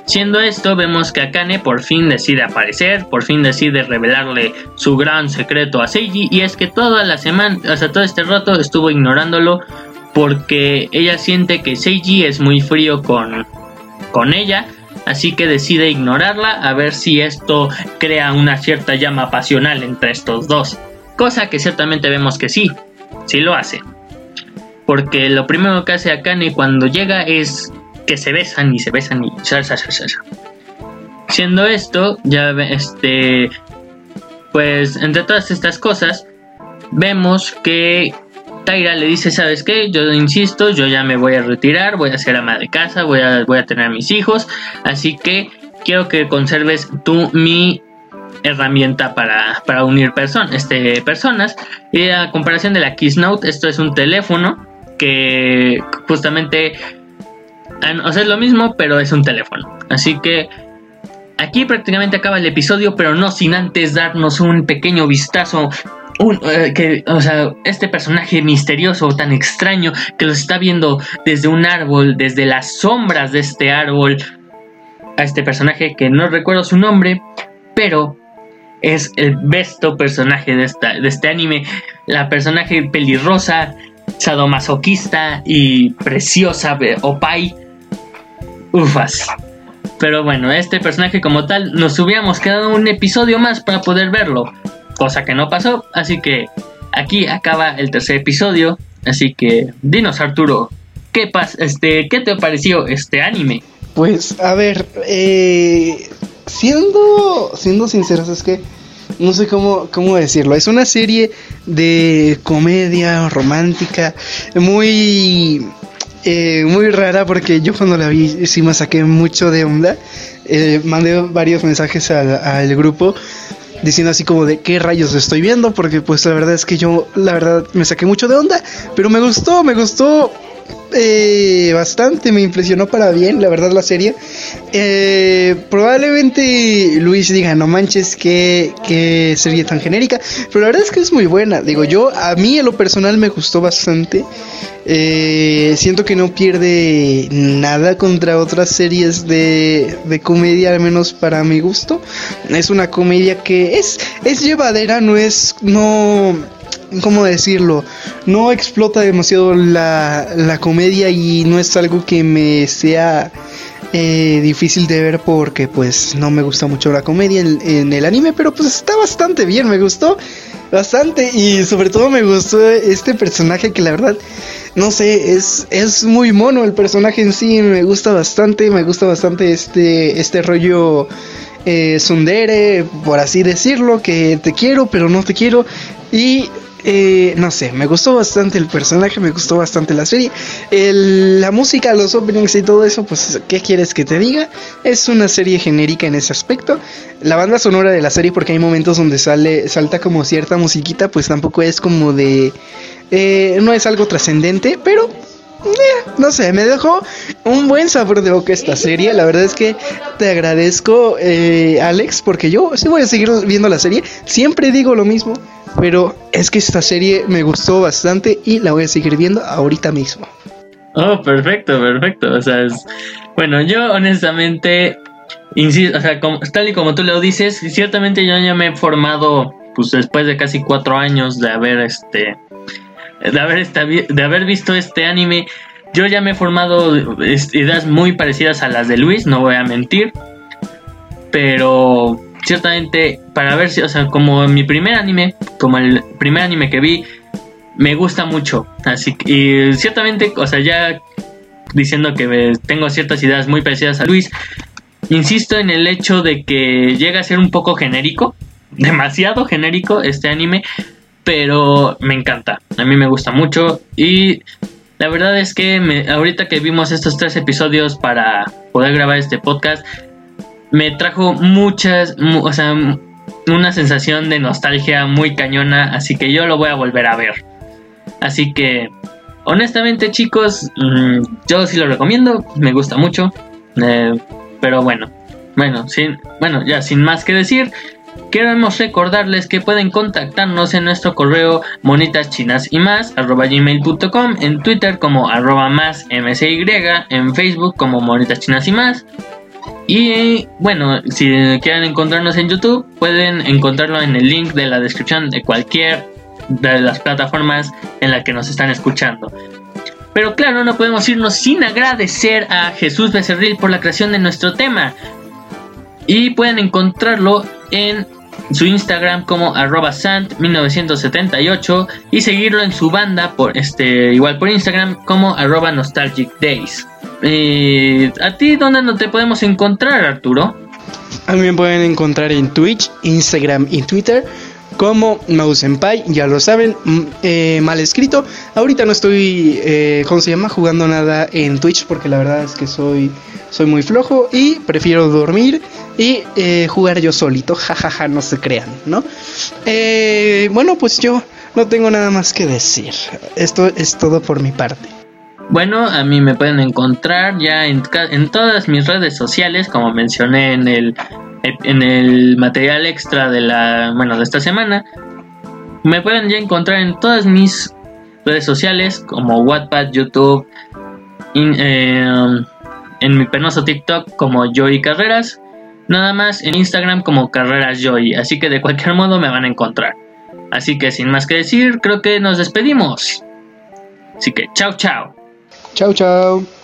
Siendo esto, vemos que Akane por fin decide aparecer, por fin decide revelarle su gran secreto a Seiji y es que toda la semana, sea, todo este rato estuvo ignorándolo porque ella siente que Seiji es muy frío con, con ella, así que decide ignorarla a ver si esto crea una cierta llama pasional entre estos dos. Cosa que ciertamente vemos que sí, sí lo hace. Porque lo primero que hace Akane cuando llega es que se besan y se besan y Siendo esto, ya este pues entre todas estas cosas vemos que Taira le dice, ¿sabes qué? Yo insisto, yo ya me voy a retirar, voy a ser ama de casa, voy a, voy a tener a mis hijos, así que quiero que conserves tú mi herramienta para, para unir este, personas. Y a comparación de la Keynote, esto es un teléfono que justamente, o sea, es lo mismo, pero es un teléfono. Así que aquí prácticamente acaba el episodio, pero no sin antes darnos un pequeño vistazo. Eh, que, o sea, este personaje misterioso, tan extraño, que lo está viendo desde un árbol, desde las sombras de este árbol, a este personaje que no recuerdo su nombre, pero es el besto personaje de, esta, de este anime. La personaje pelirrosa, sadomasoquista y preciosa, Opai. Ufas. Pero bueno, este personaje como tal nos hubiéramos quedado un episodio más para poder verlo. Cosa que no pasó, así que aquí acaba el tercer episodio. Así que dinos Arturo, ¿qué, este, ¿qué te pareció este anime? Pues a ver, eh, siendo, siendo sinceros, es que no sé cómo, cómo decirlo. Es una serie de comedia romántica muy, eh, muy rara porque yo cuando la vi sí me saqué mucho de onda. Eh, mandé varios mensajes al, al grupo diciendo así como de qué rayos estoy viendo porque pues la verdad es que yo la verdad me saqué mucho de onda pero me gustó me gustó eh, bastante, me impresionó para bien, la verdad, la serie. Eh, probablemente Luis diga, no manches, qué, qué serie tan genérica, pero la verdad es que es muy buena. Digo, yo, a mí en lo personal me gustó bastante. Eh, siento que no pierde nada contra otras series de, de comedia, al menos para mi gusto. Es una comedia que es, es llevadera, no es, no ¿cómo decirlo? No explota demasiado la, la comedia y no es algo que me sea eh, difícil de ver porque pues no me gusta mucho la comedia en, el anime, pero pues está bastante bien, me gustó bastante y sobre todo me gustó este personaje que la verdad no sé, es, es muy mono el personaje en sí, me gusta bastante, me gusta bastante este, este rollo eh, sundere, por así decirlo, que te quiero pero no te quiero y eh, no sé, me gustó bastante el personaje, me gustó bastante la serie. la música, los openings y todo eso, pues, ¿qué quieres que te diga? Es una serie genérica en ese aspecto. La banda sonora de la serie, porque hay momentos donde sale, salta como cierta musiquita, pues tampoco es como de... Eh, no es algo trascendente, pero eh, no sé, me dejó un buen sabor de boca esta serie. La verdad es que te agradezco, eh, Alex, porque yo sí voy a seguir viendo la serie. Siempre digo lo mismo, pero es que esta serie me gustó bastante y la voy a seguir viendo ahorita mismo. Oh, perfecto, perfecto. O sea, es... bueno, yo honestamente, insisto, o sea, tal y como tú lo dices, ciertamente yo ya me he formado, pues después de casi cuatro años de haber este de haber, de haber visto este anime, yo ya me he formado ideas muy parecidas a las de Luis, no voy a mentir. Pero ciertamente, para ver si, o sea, como mi primer anime, como el primer anime que vi, me gusta mucho. Así que, y ciertamente, o sea, ya diciendo que tengo ciertas ideas muy parecidas a Luis, insisto en el hecho de que llega a ser un poco genérico, demasiado genérico este anime, pero me encanta, a mí me gusta mucho y la verdad es que me, ahorita que vimos estos tres episodios para poder grabar este podcast, me trajo muchas, o sea, una sensación de nostalgia muy cañona, así que yo lo voy a volver a ver. Así que, honestamente chicos, mm, yo sí lo recomiendo, me gusta mucho, eh, pero bueno, bueno, sin, bueno, ya sin más que decir, Queremos recordarles que pueden contactarnos en nuestro correo monitas chinas y más gmail.com, en Twitter como arroba más msy, en Facebook como monitas chinas y más. Y bueno, si quieren encontrarnos en YouTube, pueden encontrarlo en el link de la descripción de cualquier de las plataformas en la que nos están escuchando. Pero claro, no podemos irnos sin agradecer a Jesús Becerril por la creación de nuestro tema. Y pueden encontrarlo en su Instagram como arroba sant1978 y seguirlo en su banda por este igual por Instagram como arroba nostalgic days. Eh, ¿A ti dónde no te podemos encontrar, Arturo? A mí me pueden encontrar en Twitch, Instagram y Twitter como Mausenpai, ya lo saben, eh, mal escrito. Ahorita no estoy, eh, ¿cómo se llama? Jugando nada en Twitch porque la verdad es que soy, soy muy flojo y prefiero dormir y eh, jugar yo solito, jajaja, no se crean, ¿no? Eh, bueno, pues yo no tengo nada más que decir. Esto es todo por mi parte. Bueno, a mí me pueden encontrar ya en, todas mis redes sociales, como mencioné en el en el material extra de la, bueno, de esta semana. Me pueden ya encontrar en todas mis redes sociales como Wattpad, YouTube, eh, en mi penoso TikTok como Joy Carreras, nada más en Instagram como Carreras Joy, así que de cualquier modo me van a encontrar. Así que sin más que decir, creo que nos despedimos. Así que chao chao. Chao chao.